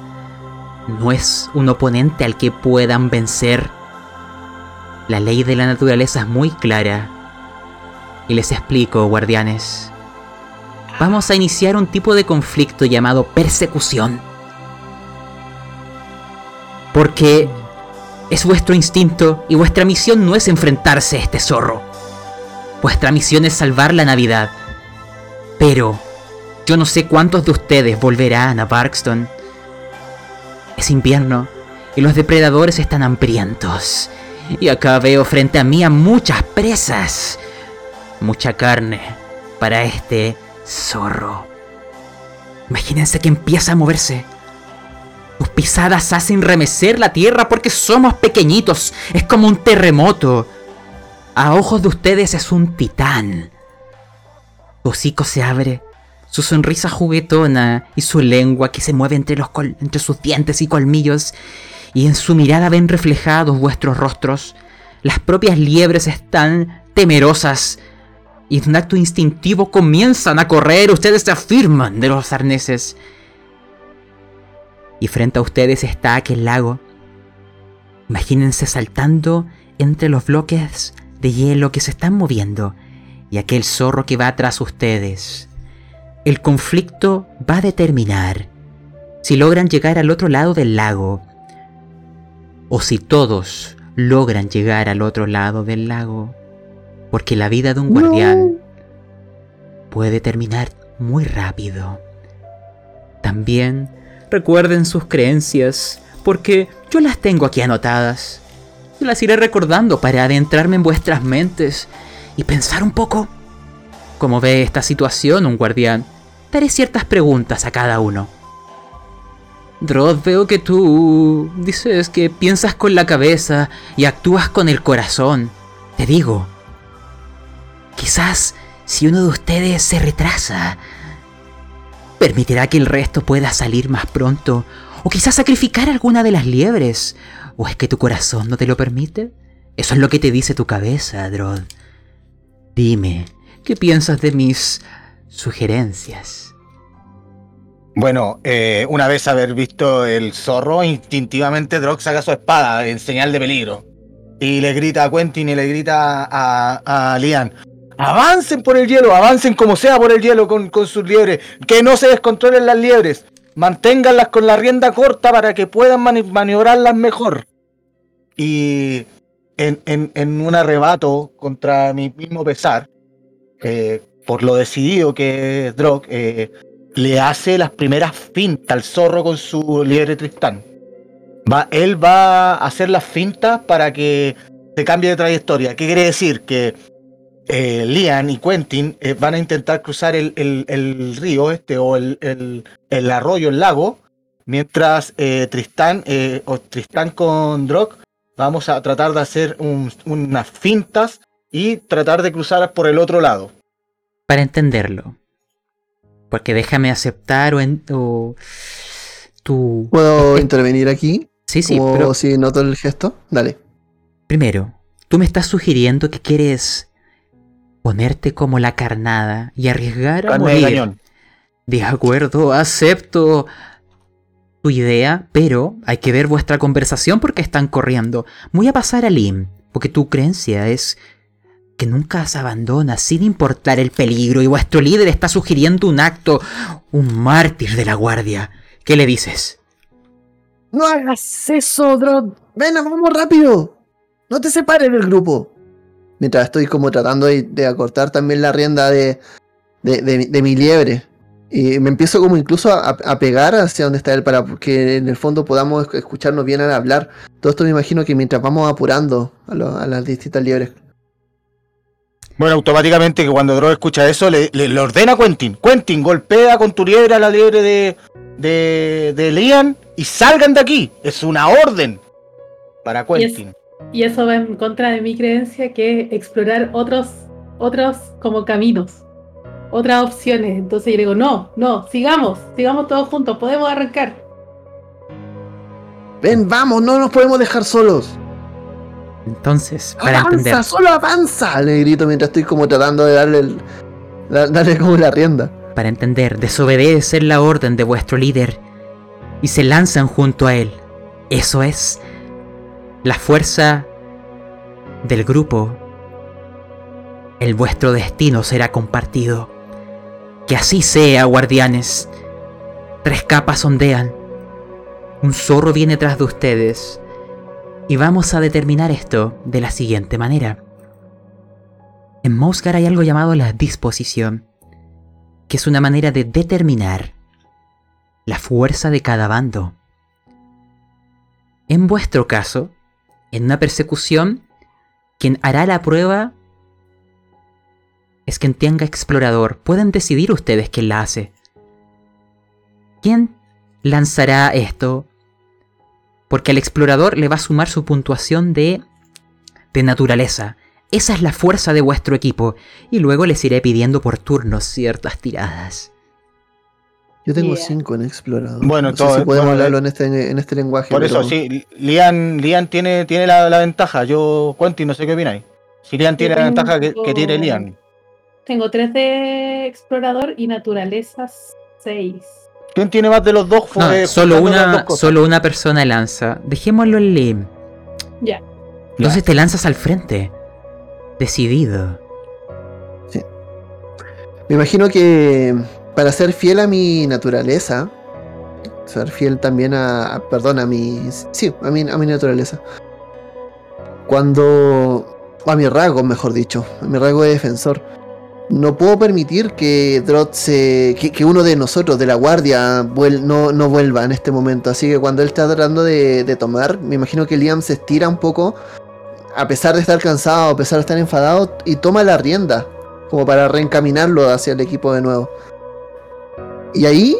No es un oponente al que puedan vencer. La ley de la naturaleza es muy clara. Y les explico, guardianes vamos a iniciar un tipo de conflicto llamado persecución. Porque es vuestro instinto y vuestra misión no es enfrentarse a este zorro. Vuestra misión es salvar la Navidad. Pero yo no sé cuántos de ustedes volverán a Barkston. Es invierno y los depredadores están hambrientos. Y acá veo frente a mí a muchas presas. Mucha carne para este Zorro. Imagínense que empieza a moverse. Tus pisadas hacen remecer la tierra porque somos pequeñitos. Es como un terremoto. A ojos de ustedes es un titán. Su hocico se abre, su sonrisa juguetona y su lengua que se mueve entre, los entre sus dientes y colmillos. Y en su mirada ven reflejados vuestros rostros. Las propias liebres están temerosas y en un acto instintivo comienzan a correr, ustedes se afirman de los arneses. Y frente a ustedes está aquel lago. Imagínense saltando entre los bloques de hielo que se están moviendo y aquel zorro que va tras ustedes. El conflicto va a determinar si logran llegar al otro lado del lago o si todos logran llegar al otro lado del lago. Porque la vida de un guardián puede terminar muy rápido. También recuerden sus creencias, porque yo las tengo aquí anotadas. Yo las iré recordando para adentrarme en vuestras mentes y pensar un poco. Como ve esta situación un guardián, daré ciertas preguntas a cada uno. Drod, veo que tú dices que piensas con la cabeza y actúas con el corazón. Te digo, Quizás si uno de ustedes se retrasa, permitirá que el resto pueda salir más pronto, o quizás sacrificar alguna de las liebres. ¿O es que tu corazón no te lo permite? Eso es lo que te dice tu cabeza, Drod. Dime, ¿qué piensas de mis sugerencias? Bueno, eh, una vez haber visto el zorro, instintivamente Drock saca su espada en señal de peligro. Y le grita a Quentin y le grita a, a Lian. Avancen por el hielo, avancen como sea por el hielo con, con sus liebres. Que no se descontrolen las liebres. Manténganlas con la rienda corta para que puedan maniobrarlas mejor. Y en, un arrebato contra mi mismo pesar, eh, por lo decidido que es Drog, eh, le hace las primeras fintas al zorro con su liebre Tristán. Va, él va a hacer las fintas para que se cambie de trayectoria. ¿Qué quiere decir? Que eh, Lian y Quentin van a intentar cruzar el, río este o el, arroyo, el lago, mientras Tristán o Tristán con Drog Vamos a tratar de hacer unas fintas y tratar de cruzar por el otro lado. Para entenderlo. Porque déjame aceptar o, en, tu... ¿Puedo intervenir aquí? Sí, sí. pero si noto el gesto, dale. Primero, tú me estás sugiriendo que quieres ponerte como la carnada y arriesgar a morir. De acuerdo, acepto tu idea, pero hay que ver vuestra conversación porque están corriendo. Voy a pasar a Lim, porque tu creencia es que nunca se abandona sin importar el peligro y vuestro líder está sugiriendo un acto, un mártir de la guardia. ¿Qué le dices? No hagas eso, Drog. Ven, vamos rápido. No te separes del grupo. Mientras estoy como tratando de, acortar también la rienda de, de mi liebre. Y me empiezo como incluso a, pegar hacia donde está él para que en el fondo podamos escucharnos bien al hablar. Todo esto me imagino que mientras vamos apurando a, las distintas liebres. Bueno, automáticamente que cuando Drogo escucha eso le, ordena a Quentin. Quentin, golpea con tu liebre a la liebre de, de, de Lian y salgan de aquí. Es una orden para Quentin. Y, eso va en contra de mi creencia que explorar otros, otros como caminos otras opciones. Entonces yo digo, no, no, sigamos, sigamos todos juntos, podemos arrancar. Ven, vamos, no nos podemos dejar solos. Entonces, para avanza, solo avanza, le grito mientras estoy como tratando de darle, el, darle como la rienda. Para entender, desobedecen la orden de vuestro líder y se lanzan junto a él. Eso es la fuerza del grupo. El vuestro destino será compartido. Que así sea, guardianes. Tres capas ondean. Un zorro viene tras de ustedes. Y vamos a determinar esto de la siguiente manera. En Mosgar hay algo llamado la disposición, que es una manera de determinar la fuerza de cada bando. En vuestro caso, en una persecución, quien hará la prueba es quien tenga explorador. Pueden decidir ustedes quién la hace. ¿Quién lanzará esto? Porque al explorador le va a sumar su puntuación de, de naturaleza. Esa es la fuerza de vuestro equipo. Y luego les iré pidiendo por turnos ciertas tiradas. Yo tengo 5 en explorador. Bueno, todo, si podemos hablarlo en este, en este lenguaje. Por eso, sí, Lian, Lian tiene, tiene la, ventaja. Yo, Quentin, no sé qué opináis. Si Lian tiene la ventaja que, que tiene Lian. Tengo 3 de explorador y naturaleza 6. ¿Quién tiene más de los dos? solo, una, solo una persona lanza. Dejémoslo en Lim. Ya. Entonces te lanzas al frente. Decidido. Sí. Me imagino que para ser fiel a mi naturaleza, ser fiel también a, perdón, a mi, sí, a mi, a mi naturaleza. Cuando, a mi rasgo, mejor dicho, a mi rasgo de defensor no puedo permitir que Drot se. Que, uno de nosotros, de la guardia, no, no, vuelva en este momento. Así que cuando él está tratando de, tomar, me imagino que Liam se estira un poco, a pesar de estar cansado, a pesar de estar enfadado, y toma la rienda, como para reencaminarlo hacia el equipo de nuevo. Y ahí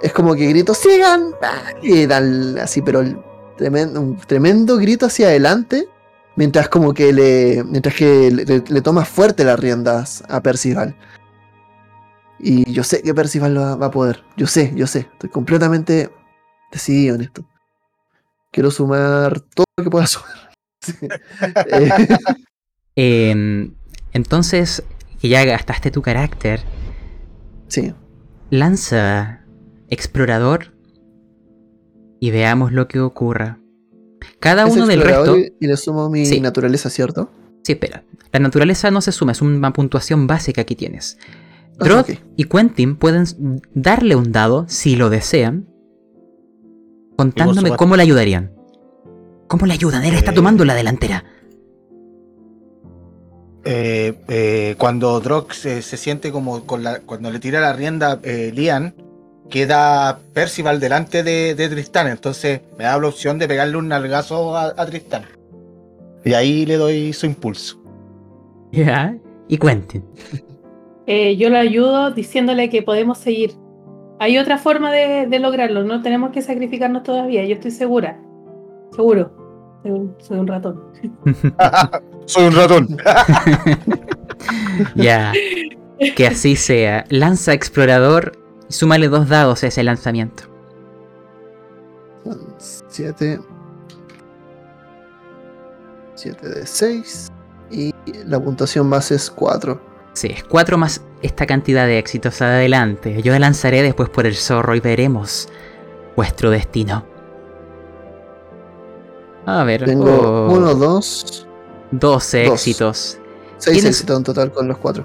es como que grito, sigan, y dan así, pero tremendo, un tremendo grito hacia adelante Mientras como que le. Mientras que le, toma fuerte las riendas a Percival. Y yo sé que Percival lo va, a poder. Yo sé, yo sé. Estoy completamente decidido en esto. Quiero sumar todo lo que pueda sumar. <laughs> Em, entonces, que ya gastaste tu carácter. Sí. Lanza explorador y veamos lo que ocurra. Cada uno del resto. Y le sumo mi naturaleza, ¿cierto? Sí, espera. La naturaleza no se suma, es una puntuación básica que tienes. Drod y Quentin pueden darle un dado, si lo desean, contándome cómo le ayudarían. ¿Cómo le ayudan? Él está eh, tomando la delantera. Eh, eh, cuando Drox se siente como con la, cuando le tira la rienda Lian, queda Percival delante de, Tristán. Entonces me da la opción de pegarle un nalgazo a, Tristán. Y ahí le doy su impulso. Ya, y Quentin. yo le ayudo diciéndole que podemos seguir. Hay otra forma de, de lograrlo, no tenemos que sacrificarnos todavía, yo estoy segura. Seguro. Soy un, ratón. Soy un ratón. <laughs> <laughs> ya. Que así sea. Lanza explorador y súmale dos dados a ese lanzamiento. 7. 7 de 6. Y la puntuación base es 4. Sí, es 4 más esta cantidad de éxitos adelante. Yo lanzaré después por el zorro y veremos vuestro destino. A ver. Tengo oh. uno, dos. 12 éxitos. 6 éxitos en total con los cuatro.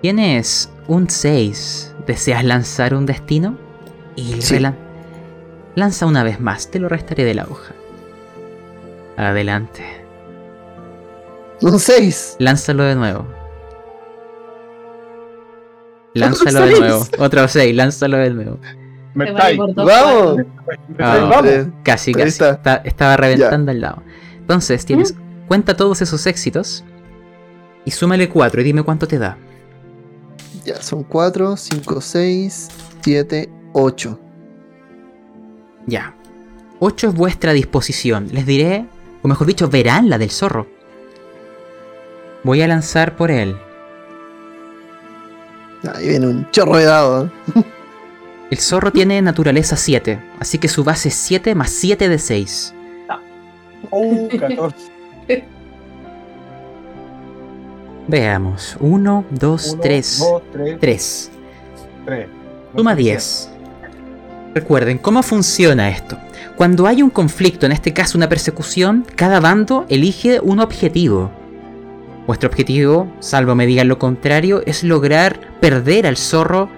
Tienes un 6. ¿Deseas lanzar un destino? Y lanza una vez más. Te lo restaré de la hoja. Adelante. Un 6. Lánzalo de nuevo. Lánzalo de nuevo. Otro 6. Lánzalo de nuevo. ¡Vamos! Casi, casi. estaba reventando el lado. Entonces, tienes. ¿Mm? Cuenta todos esos éxitos. Y súmale 4 y dime cuánto te da. Ya, son 4, 5, 6, 7, 8. Ya. 8 es vuestra disposición. Les diré, o mejor dicho, verán la del zorro. Voy a lanzar por él. Ahí viene un chorro de dado. <laughs> El zorro tiene naturaleza 7, así que su base es 7 más 7 de 6. Oh, 14. <laughs> Veamos. 1, 2, 3. 3. Suma 10. Recuerden, ¿cómo funciona esto? Cuando hay un conflicto, en este caso una persecución, cada bando elige un objetivo. Vuestro objetivo, salvo me digan lo contrario, es lograr perder al zorro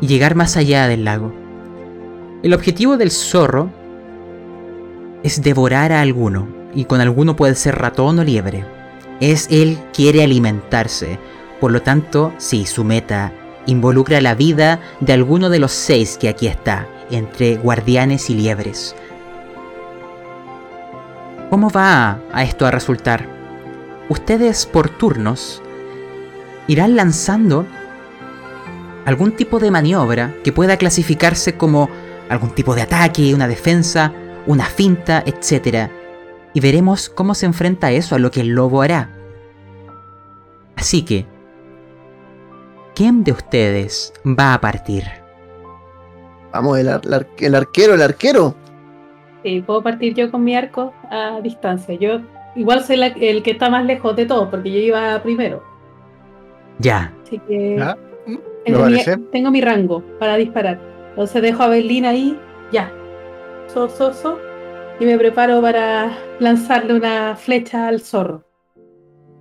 y llegar más allá del lago. El objetivo del zorro es devorar a alguno, y con alguno puede ser ratón o liebre. Es él quiere alimentarse, por lo tanto, si su meta involucra la vida de alguno de los seis que aquí está, entre guardianes y liebres. ¿Cómo va a esto a resultar? Ustedes por turnos irán lanzando algún tipo de maniobra que pueda clasificarse como algún tipo de ataque, una defensa, una finta, etc. Y veremos cómo se enfrenta eso a lo que el lobo hará. Así que, ¿quién de ustedes va a partir? Vamos, el, arquero, el arquero. Sí, puedo partir yo con mi arco a distancia. Yo igual soy el que está más lejos de todo, porque yo iba primero. Ya. Así que... Tengo mi, rango para disparar. Entonces dejo a Berlín ahí, ya. So, so, so, y me preparo para lanzarle una flecha al zorro.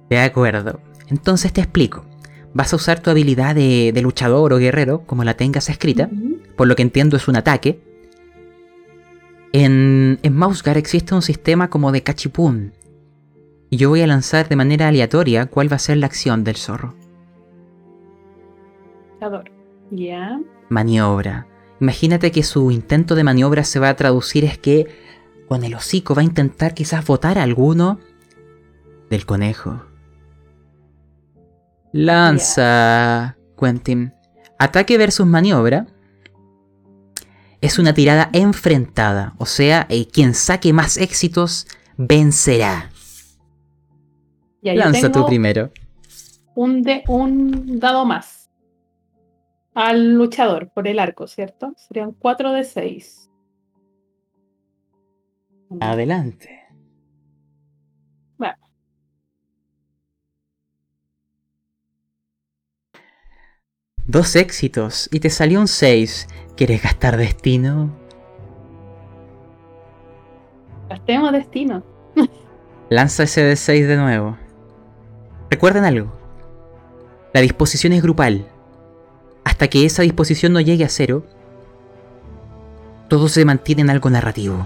De acuerdo. Entonces te explico. Vas a usar tu habilidad de, luchador o guerrero, como la tengas escrita. Por lo que entiendo es un ataque. En, en Mausgar existe un sistema como de cachipún. Y yo voy a lanzar de manera aleatoria cuál va a ser la acción del zorro. Ya. Maniobra. Imagínate que su intento de maniobra se va a traducir es que con el hocico va a intentar quizás botar a alguno del conejo. Lanza, Quentin. Ataque versus maniobra. Es una tirada enfrentada, o sea, eh, quien saque más éxitos vencerá. Lanza tú primero. Un, de, un dado más al luchador por el arco, ¿cierto? Serían 4 de 6. Adelante. Bueno. Dos éxitos y te salió un 6. ¿Quieres gastar destino? Gastemos destino. Lanza ese de 6 de nuevo. Recuerden algo. La disposición es grupal. Hasta que esa disposición no llegue a cero, todo se mantiene en algo narrativo.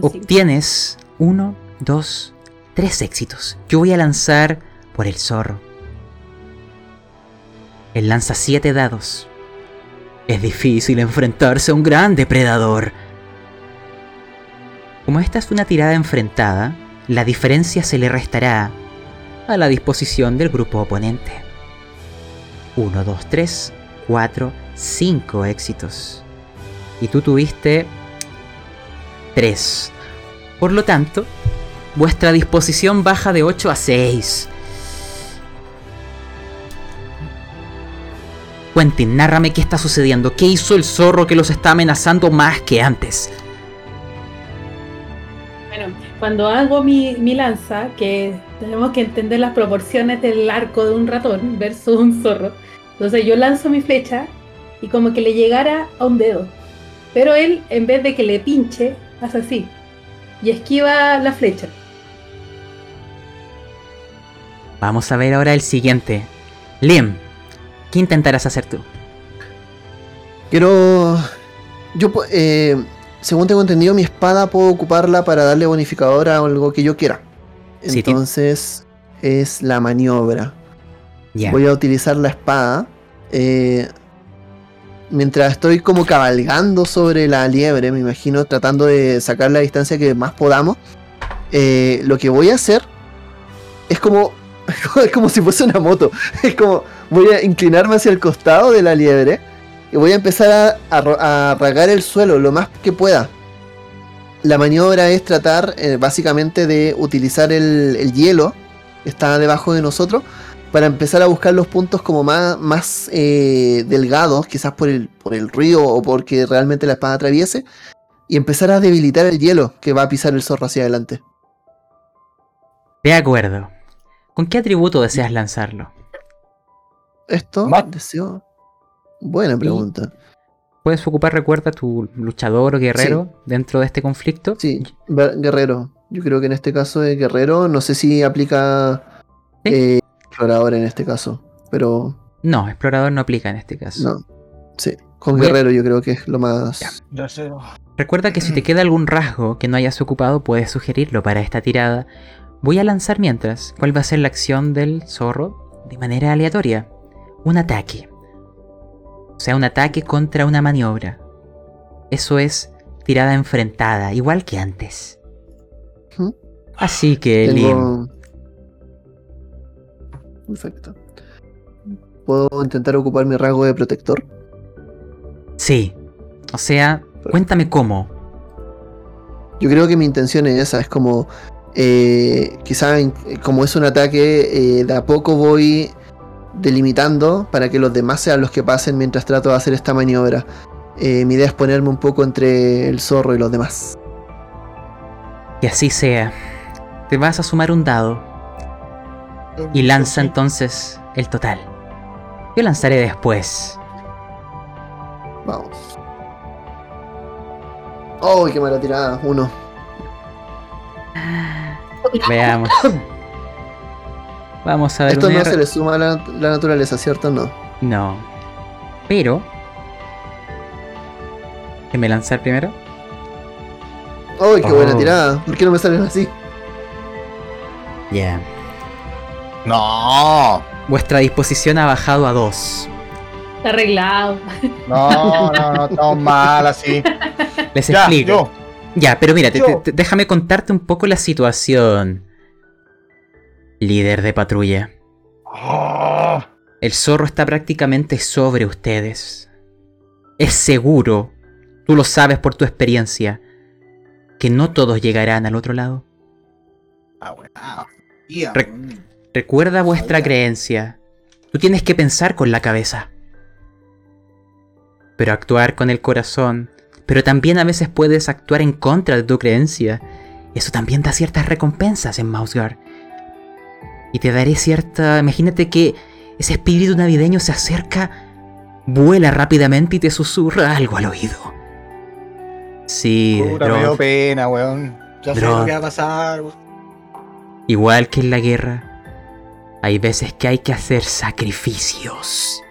Obtienes uno, dos, tres éxitos. Yo voy a lanzar por el zorro. Él lanza siete dados. Es difícil enfrentarse a un gran depredador. Como esta es una tirada enfrentada, la diferencia se le restará a la disposición del grupo oponente. 1, 2, 3, 4, 5 éxitos. Y tú tuviste 3. Por lo tanto, vuestra disposición baja de 8 a 6. Quentin, nárrame qué está sucediendo. ¿Qué hizo el zorro que los está amenazando más que antes? Bueno, cuando hago mi, mi lanza, que tenemos que entender las proporciones del arco de un ratón versus un zorro. Entonces yo lanzo mi flecha y como que le llegara a un dedo. Pero él, en vez de que le pinche, hace así. Y esquiva la flecha. Vamos a ver ahora el siguiente. Liam, ¿qué intentarás hacer tú? Quiero... Yo, eh, según tengo entendido, mi espada puedo ocuparla para darle bonificador a algo que yo quiera. Entonces es la maniobra. Voy a utilizar la espada. Eh, mientras estoy como cabalgando sobre la liebre, me imagino, tratando de sacar la distancia que más podamos. Eh, lo que voy a hacer es como <laughs> es como si fuese una moto. <laughs> Es como voy a inclinarme hacia el costado de la liebre y voy a empezar a, a, el suelo lo más que pueda. La maniobra es tratar eh, básicamente de utilizar el, hielo que está debajo de nosotros para empezar a buscar los puntos como más, más eh, delgados, quizás por el, por el río o porque realmente la espada atraviese, y empezar a debilitar el hielo que va a pisar el zorro hacia adelante. De acuerdo. ¿Con qué atributo deseas lanzarlo? Esto deseo. Buena pregunta. ¿Puedes ocupar, recuerda, tu luchador o guerrero dentro de este conflicto? Sí, guerrero. Yo creo que en este caso es guerrero. No sé si aplica eh, explorador en este caso, pero... No, explorador no aplica en este caso. No. Sí, con guerrero yo creo que es lo más... Recuerda que si te <clears throat> queda algún rasgo que no hayas ocupado, puedes sugerirlo para esta tirada Voy a lanzar mientras cuál va a ser la acción del zorro de manera aleatoria. Un ataque. O sea, un ataque contra una maniobra. Eso es tirada enfrentada, igual que antes. Así que, Lim. Perfecto. ¿Puedo intentar ocupar mi rasgo de protector? Sí. O sea, cuéntame cómo. Yo creo que mi intención es esa, es como eh, quizá como es un ataque, eh, de a poco voy delimitando para que los demás sean los que pasen mientras trato de hacer esta maniobra. Eh, mi idea es ponerme un poco entre el zorro y los demás. Y así sea. Te vas a sumar un dado. Y lanza entonces el total. Yo lanzaré después. Vamos. ¡Oh, qué mala tirada! Uno. Veamos. Vamos a ver. Esto no se le suma a la, naturaleza, ¿cierto? No. No. Pero. me lanzar primero? ¡Uy, qué buena oh. tirada! ¿Por qué no me salen así? Ya. No. Vuestra disposición ha bajado a 2. Está arreglado. No, no, no, <laughs> estamos mal así. Les explico. Ya, pero mira, déjame contarte un poco la situación. Líder de patrulla. Ah. El zorro está prácticamente sobre ustedes. Es seguro, tú lo sabes por tu experiencia, que no todos llegarán al otro lado. Ah, recuerda vuestra creencia. Tú tienes que pensar con la cabeza. Pero actuar con el corazón pero también a veces puedes actuar en contra de tu creencia. Eso también da ciertas recompensas en Mouseguard. Y te daré cierta... Imagínate que ese espíritu navideño se acerca vuela rápidamente y te susurra algo al oído. Sí, Puta, me dio pena, weón. Ya sé lo que va a pasar. Igual que en la guerra, hay veces que hay que hacer sacrificios.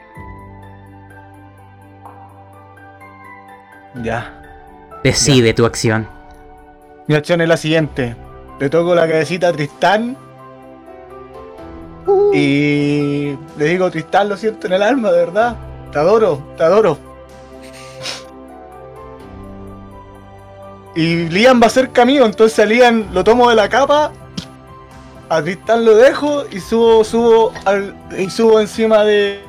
Ya. Decide tu acción. Mi acción es la siguiente. Le toco la cabecita a Tristán. Uh. Y le digo, Tristán, lo siento en el alma, de verdad. Te adoro, te adoro. Y Liam va a ser camino, entonces a Liam lo tomo de la capa, a Tristán lo dejo y subo, subo al, y subo encima de.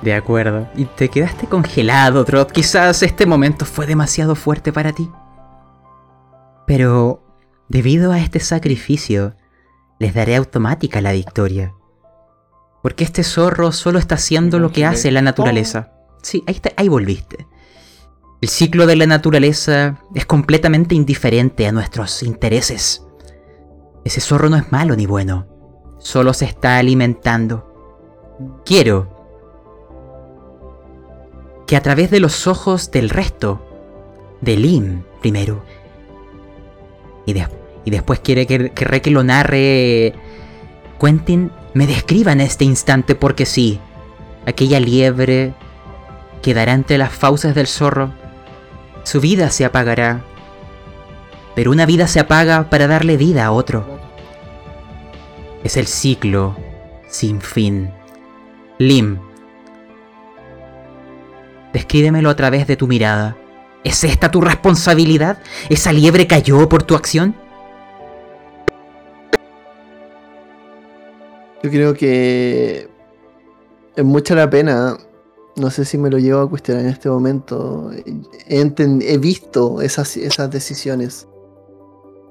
De acuerdo. Y te quedaste congelado, Trot. Quizás este momento fue demasiado fuerte para ti. Pero, debido a este sacrificio, les daré automática la victoria. Porque este zorro solo está haciendo lo que hace la naturaleza. Sí, ahí, está, ahí volviste. El ciclo de la naturaleza es completamente indiferente a nuestros intereses. Ese zorro no es malo ni bueno, solo se está alimentando. Quiero que a través de los ojos del resto, de Lim primero, y, después quiere que, que, que lo narre Quentin, me describa en este instante porque sí, aquella liebre quedará entre las fauces del zorro su vida se apagará. Pero una vida se apaga para darle vida a otro. Es el ciclo sin fin. Lim, descríbemelo a través de tu mirada. ¿Es esta tu responsabilidad? ¿Esa liebre cayó por tu acción? Yo creo que es mucha la pena no sé si me lo llevo a cuestionar en este momento. He, visto esas, esas decisiones.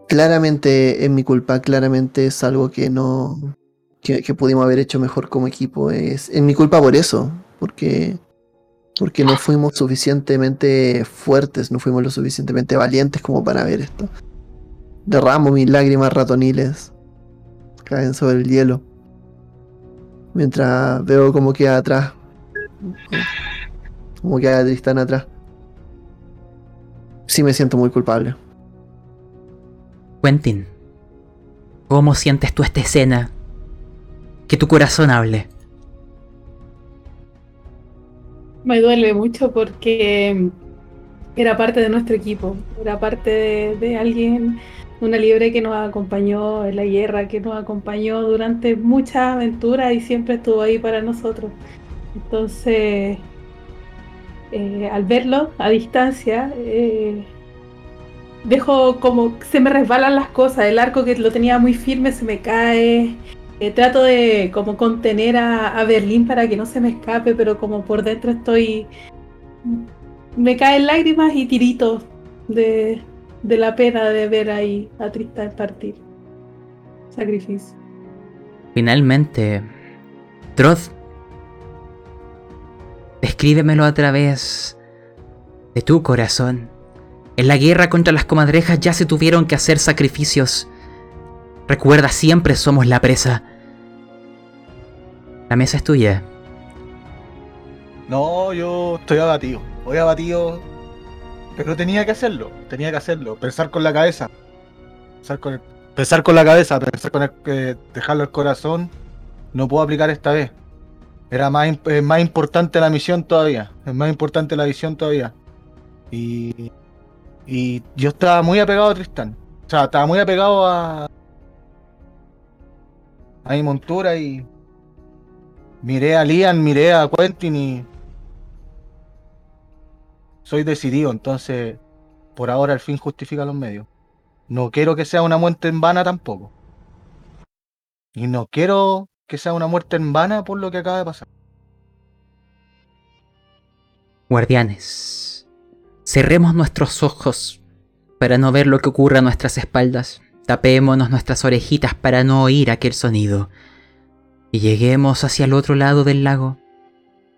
Claramente es mi culpa, claramente es algo que no. que, pudimos haber hecho mejor como equipo. Es, es mi culpa por eso, porque. porque no fuimos suficientemente fuertes, no fuimos lo suficientemente valientes como para ver esto. Derramo mis lágrimas ratoniles. Caen sobre el hielo. Mientras veo cómo queda atrás como que hay Tristán atrás. Sí me siento muy culpable. Quentin, ¿cómo sientes tú esta escena? Que tu corazón hable. Me duele mucho porque era parte de nuestro equipo, era parte de, alguien, una liebre que nos acompañó en la guerra, que nos acompañó durante muchas aventuras y siempre estuvo ahí para nosotros. Entonces, eh, al verlo a distancia, eh, dejo como se me resbalan las cosas. El arco que lo tenía muy firme se me cae. Eh, trato de como contener a, Berlín para que no se me escape, pero como por dentro estoy. Me caen lágrimas y tiritos de, de la pena de ver ahí a Tristan partir. Sacrificio. Finalmente, Troth Escríbemelo a través de tu corazón. En la guerra contra las comadrejas ya se tuvieron que hacer sacrificios. Recuerda, siempre somos la presa. La mesa es tuya. No, yo estoy abatido. Voy abatido. Pero tenía que hacerlo. Tenía que hacerlo. Pensar con la cabeza. Pensar con, pensar con la cabeza. Pensar con el, eh, dejarlo al corazón. No puedo aplicar esta vez. Era más, más importante la misión todavía. Es más importante la visión todavía. Y, y yo estaba muy apegado a Tristán. O sea, estaba muy apegado a, a mi montura y miré a Lian, miré a Quentin y soy decidido, entonces por ahora el fin justifica los medios. No quiero que sea una muerte en vana tampoco. Y no quiero que sea una muerte en vana por lo que acaba de pasar. Guardianes, cerremos nuestros ojos para no ver lo que ocurre a nuestras espaldas. Tapémonos nuestras orejitas para no oír aquel sonido. Y lleguemos hacia el otro lado del lago.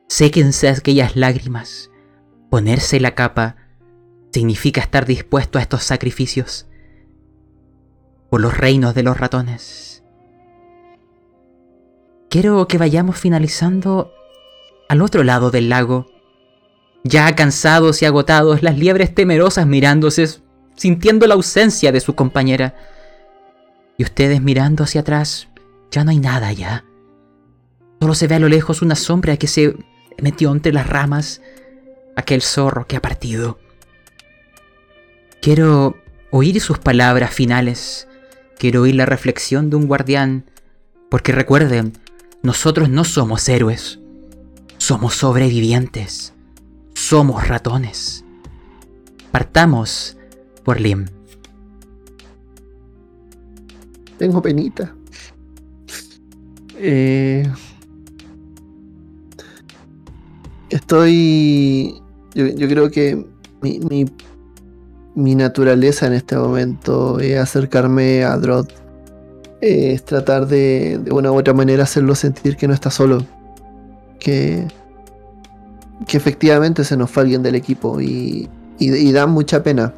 Séquense aquellas lágrimas. Ponerse la capa significa estar dispuesto a estos sacrificios. Por los reinos de los ratones quiero que vayamos finalizando al otro lado del lago. Ya cansados y agotados, las liebres temerosas mirándose, sintiendo la ausencia de su compañera. Y ustedes mirando hacia atrás, ya no hay nada ya. Solo se ve a lo lejos una sombra que se metió entre las ramas, aquel zorro que ha partido. Quiero oír sus palabras finales, quiero oír la reflexión de un guardián, porque recuerden, nosotros no somos héroes, somos sobrevivientes, somos ratones. Partamos por Lim. Tengo penita. Eh, estoy. Yo, creo que mi, mi, naturaleza en este momento es acercarme a Drod. Es tratar de, de una u otra manera hacerlo sentir que no está solo. Que, que efectivamente se nos fue alguien del equipo y, y, da mucha pena.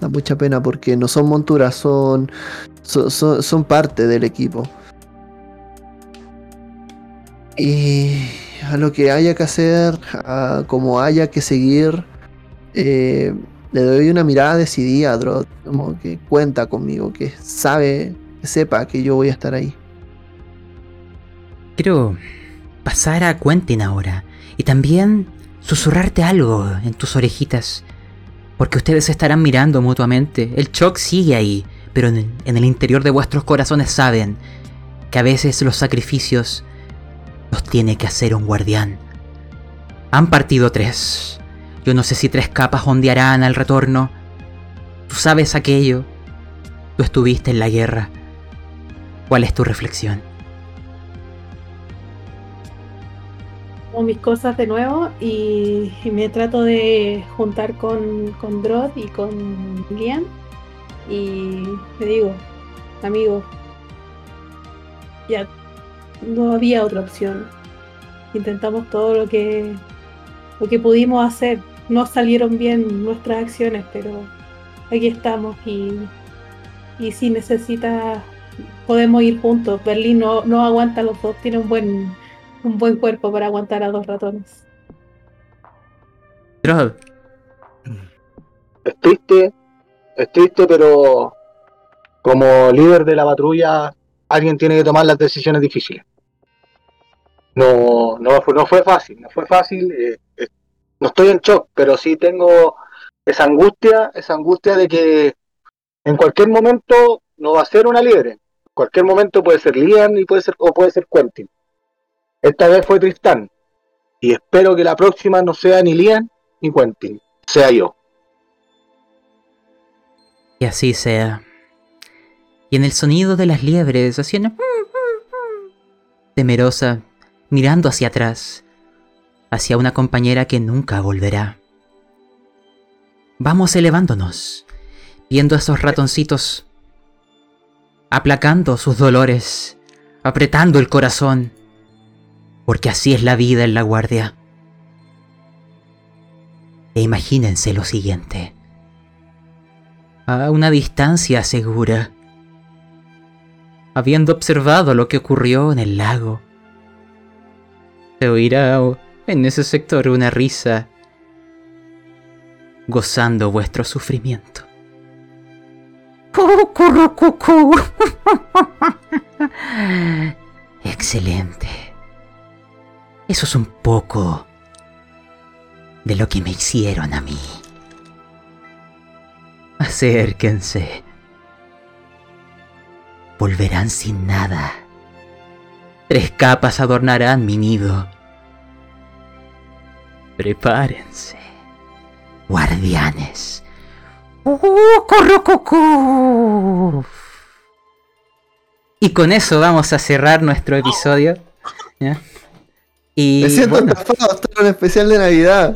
Da mucha pena porque no son monturas, son, son, son parte del equipo. Y a lo que haya que hacer, a como haya que seguir, eh, le doy una mirada decidida a Drod, como que cuenta conmigo, que sabe, que sepa que yo voy a estar ahí. Quiero pasar a Quentin ahora y también susurrarte algo en tus orejitas, porque ustedes estarán mirando mutuamente. El shock sigue ahí, pero en el interior de vuestros corazones saben que a veces los sacrificios los tiene que hacer un guardián. Han partido tres. Yo no sé si tres capas ondearán al retorno. Tú sabes aquello. Tú estuviste en la guerra. ¿Cuál es tu reflexión? Mis cosas de nuevo y, me trato de juntar con, con Drod y con Liam. Y te digo, amigo, ya no había otra opción. Intentamos todo lo que, lo que pudimos hacer. No salieron bien nuestras acciones, pero aquí estamos y, y si necesita podemos ir juntos. Berlín no, no aguanta los dos, tiene un buen, un buen cuerpo para aguantar a dos ratones. Es triste, es triste, pero como líder de la patrulla alguien tiene que tomar las decisiones difíciles. No, no, fue, no fue fácil, no fue fácil. Eh, eh, no estoy en shock, pero sí tengo esa angustia, esa angustia de que en cualquier momento no va a ser una libre. En cualquier momento puede ser Lian y puede ser, o puede ser Quentin. Esta vez fue Tristán. Y espero que la próxima no sea ni Lian ni Quentin, sea yo. Y así sea y en el sonido de las liebres haciendo... temerosa, mirando hacia atrás, hacia una compañera que nunca volverá. Vamos elevándonos, viendo a esos ratoncitos, aplacando sus dolores, apretando el corazón, porque así es la vida en la guardia. E imagínense lo siguiente. A una distancia segura, habiendo observado lo que ocurrió en el lago. Se oirá en ese sector una risa, gozando vuestro sufrimiento. <laughs> Excelente. Eso es un poco de lo que me hicieron a mí. Acérquense volverán sin nada. Tres capas adornarán mi nido. Prepárense, guardianes. Y con eso vamos a cerrar nuestro episodio. Y, Me siento bueno. un especial de Navidad.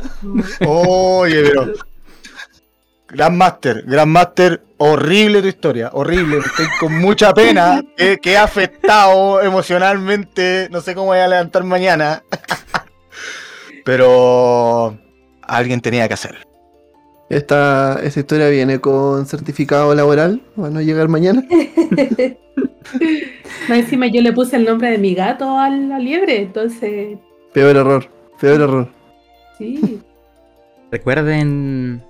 Oye, pero Grandmaster, Grandmaster, horrible tu historia, horrible. Estoy con mucha pena que, he afectado emocionalmente. No sé cómo voy a levantar mañana. Pero alguien tenía que hacer. Esta, esta historia viene con certificado laboral. Van a llegar mañana. <laughs> encima yo le puse el nombre de mi gato a la liebre, entonces. Peor error. Peor error. Sí. Recuerden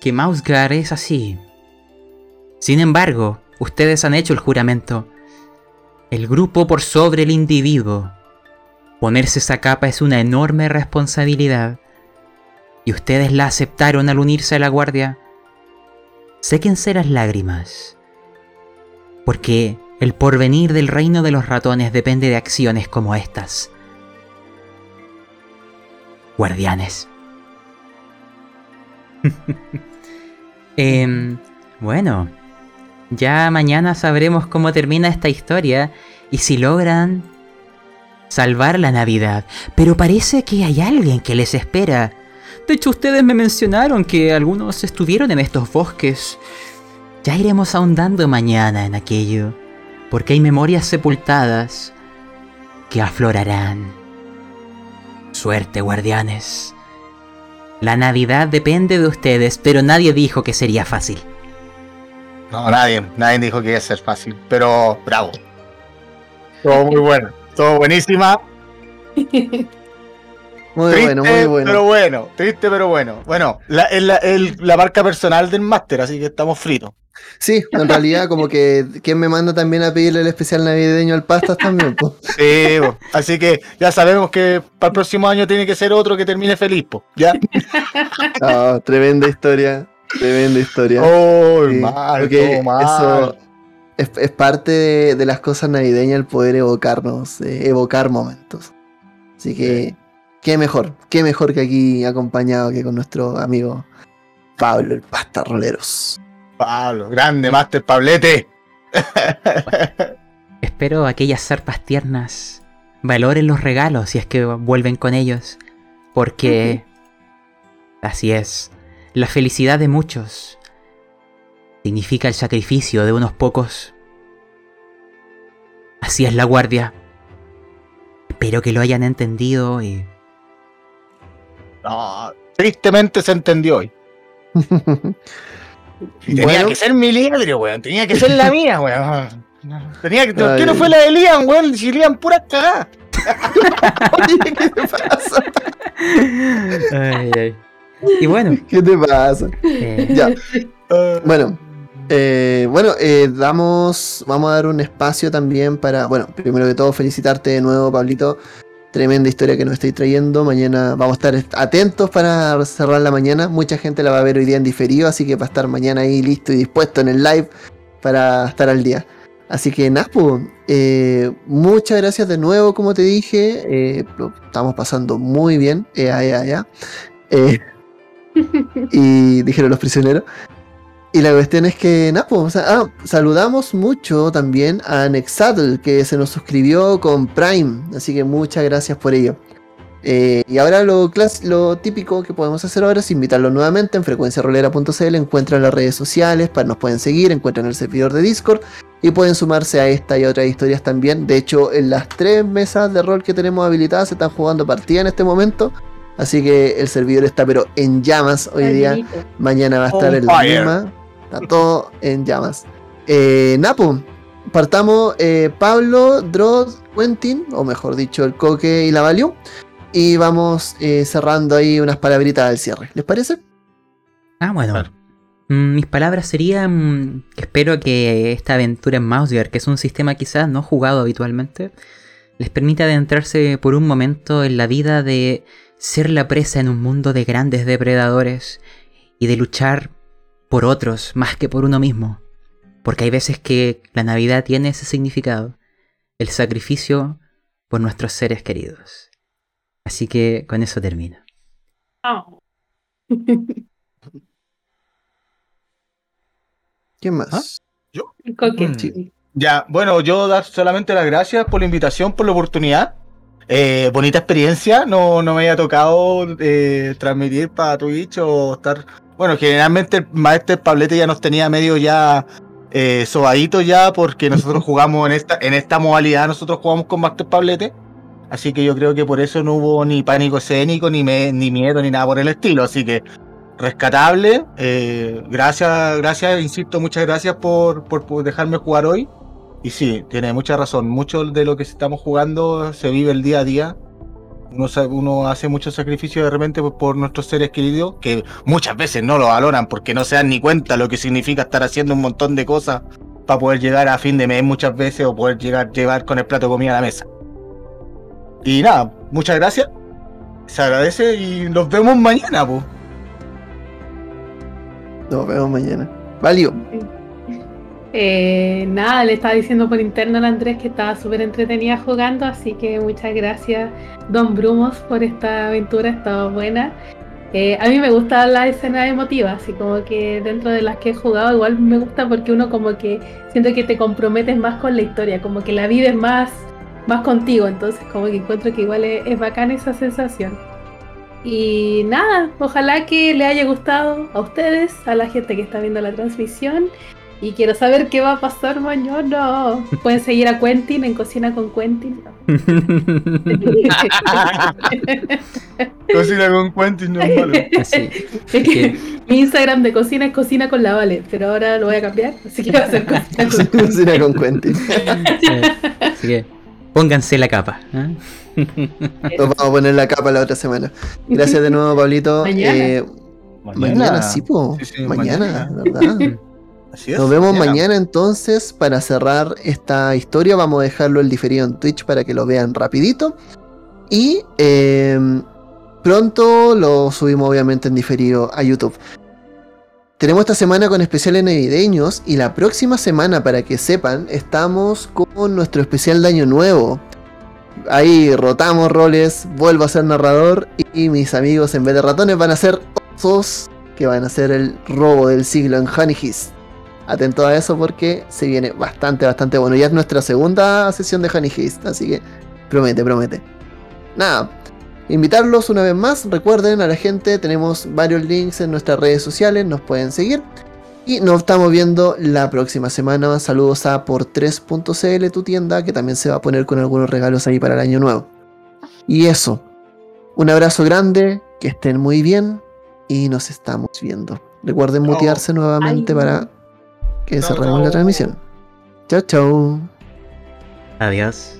que Mausgar es así. Sin embargo, ustedes han hecho el juramento. El grupo por sobre el individuo. Ponerse esa capa es una enorme responsabilidad. Y ustedes la aceptaron al unirse a la guardia. Séquense las lágrimas. Porque el porvenir del reino de los ratones depende de acciones como estas. Guardianes. <laughs> Em, bueno, ya mañana sabremos cómo termina esta historia y si logran salvar la Navidad. Pero parece que hay alguien que les espera. De hecho, ustedes me mencionaron que algunos estuvieron en estos bosques. Ya iremos ahondando mañana en aquello, porque hay memorias sepultadas que aflorarán. Suerte, guardianes. La Navidad depende de ustedes, pero nadie dijo que sería fácil. No, nadie, nadie dijo que iba a ser fácil, pero bravo. Todo muy bueno, todo buenísima. <laughs> Muy bueno, muy bueno. Pero bueno, triste, pero bueno. Bueno, la, es la, la marca personal del máster, así que estamos fritos. Sí, en realidad, <laughs> como que quien me manda también a pedirle el especial navideño al Pastas también, pues. <laughs> Sí, po. así que ya sabemos que para el próximo año tiene que ser otro que termine feliz, po. ¿ya? <laughs> Ah, tremenda historia, tremenda historia. Oh, Sí, mal, todo mal. eso es, es parte de, de las cosas navideñas el poder evocarnos, eh, evocar momentos. Así que, qué mejor, qué mejor que aquí acompañado que con nuestro amigo Pablo, el Pasta Roleros. Pablo, grande, Master Pablete. <laughs> Espero aquellas zarpas tiernas valoren los regalos si es que vuelven con ellos. Porque... Así es. La felicidad de muchos significa el sacrificio de unos pocos. Así es la guardia. Espero que lo hayan entendido y... No, tristemente se entendió hoy. Y <laughs> tenía Bueno. que ser mi liadre, weón. Tenía que ser la mía, weón. Tenía que, ¿Por qué no fue la de Liam, weón? Si Liam pura cagada. <laughs> Oye, ¿qué te pasa? Ay, ay. Y bueno, <laughs> ¿Qué te pasa? eh, Ya. Bueno, eh, bueno, eh, damos, vamos a dar un espacio también para, bueno, primero que todo felicitarte de nuevo, Pablito. Tremenda historia que nos estáis trayendo. Mañana vamos a estar est- atentos para cerrar la mañana. Mucha gente la va a ver hoy día en diferido, así que va a estar mañana ahí listo y dispuesto en el live para estar al día. Así que Naspu, eh, muchas gracias de nuevo, como te dije. eh, lo estamos pasando muy bien. Eh, ya, ya. Eh, <laughs> y dijeron los prisioneros. Y la cuestión es que, nada, pues, o sea, ah, saludamos mucho también a Nexatl, que se nos suscribió con Prime, así que muchas gracias por ello. Eh, y ahora lo, típico que podemos hacer ahora es invitarlo nuevamente en frecuenciarolera.cl, encuentran las redes sociales, para, nos pueden seguir, encuentran el servidor de Discord y pueden sumarse a esta y a otras historias también. De hecho, en las tres mesas de rol que tenemos habilitadas se están jugando partidas en este momento, así que el servidor está pero en llamas hoy día. Mañana va a estar On en la misma. Está todo en llamas. Eh, Napo, partamos eh, Pablo, Drod, Quentin, o mejor dicho, el Coque y la Value. Y vamos eh, cerrando ahí unas palabritas al cierre. ¿Les parece? Ah, bueno. Claro. Mm, Mis palabras serían que espero que esta aventura en Mouseguard, que es un sistema quizás no jugado habitualmente, les permita adentrarse por un momento en la vida de ser la presa en un mundo de grandes depredadores y de luchar por otros más que por uno mismo. Porque hay veces que la Navidad tiene ese significado, el sacrificio por nuestros seres queridos. Así que con eso termino. <laughs> Oh. ¿Quién más? ¿Ah? Coque. Mm. Sí. Ya, bueno, yo dar solamente las gracias por la invitación, por la oportunidad. Eh, bonita experiencia, no, no me había tocado eh, transmitir para Twitch o estar. Bueno, generalmente el maestro Pablete ya nos tenía medio ya eh, sobadito ya, porque nosotros <laughs> jugamos en esta, en esta modalidad, nosotros jugamos con Master Pablete. Así que yo creo que por eso no hubo ni pánico escénico, ni, me- ni miedo, ni nada por el estilo. Así que rescatable. eh, gracias, gracias, insisto, muchas gracias por, por, por dejarme jugar hoy. Y sí, tiene mucha razón. Mucho de lo que estamos jugando se vive el día a día. Uno, uno hace mucho sacrificio de repente por, nuestros seres queridos, que muchas veces no lo valoran porque no se dan ni cuenta lo que significa estar haciendo un montón de cosas para poder llegar a fin de mes muchas veces o poder llegar llevar con el plato de comida a la mesa. Y nada, muchas gracias. Se agradece y nos vemos mañana, pues. Nos vemos mañana. Valio. Eh, nada, le estaba diciendo por interno al Andrés que estaba súper entretenida jugando, así que muchas gracias, Don Brumos, por esta aventura, estaba buena. Eh, a mí me gusta la escena emotiva, así como que dentro de las que he jugado, igual me gusta porque uno como que siento que te comprometes más con la historia, como que la vives más, más contigo, entonces como que encuentro que igual es, es bacana esa sensación. Y nada, ojalá que le haya gustado a ustedes, a la gente que está viendo la transmisión. Y quiero saber qué va a pasar mañana. Pueden seguir a Quentin en Cocina con Quentin. <laughs> cocina con Quentin no es malo. Mi Instagram de cocina es cocina con la Vale, pero ahora lo voy a cambiar, así que va a ser cocina con, <laughs> cocina con Quentin. así que pónganse la capa. ¿eh? Nos vamos a poner la capa la otra semana. Gracias de nuevo, Pablito. Mañana, eh, mañana, sí, po. mañana, ¿verdad? Nos vemos mañana entonces para cerrar esta historia. Vamos a dejarlo el diferido en Twitch para que lo vean rapidito. Y em, pronto lo subimos obviamente en diferido a YouTube. Tenemos esta semana con especiales navideños y la próxima semana, para que sepan, estamos con nuestro especial de Año Nuevo. Ahí rotamos roles, vuelvo a ser narrador y mis amigos en vez de ratones van a ser osos que van a hacer el robo del siglo en Honey Atento a eso porque se viene bastante, bastante bueno. Ya es nuestra segunda sesión de Honey Heist, así que promete, promete. Nada, invitarlos una vez más. Recuerden a la gente, tenemos varios links en nuestras redes sociales, nos pueden seguir. Y nos estamos viendo la próxima semana. Saludos a por 3.cl, tu tienda, que también se va a poner con algunos regalos ahí para el año nuevo. Y eso. Un abrazo grande, que estén muy bien y nos estamos viendo. Recuerden mutearse nuevamente para que cerremos la transmisión. Chao, chao. Adiós.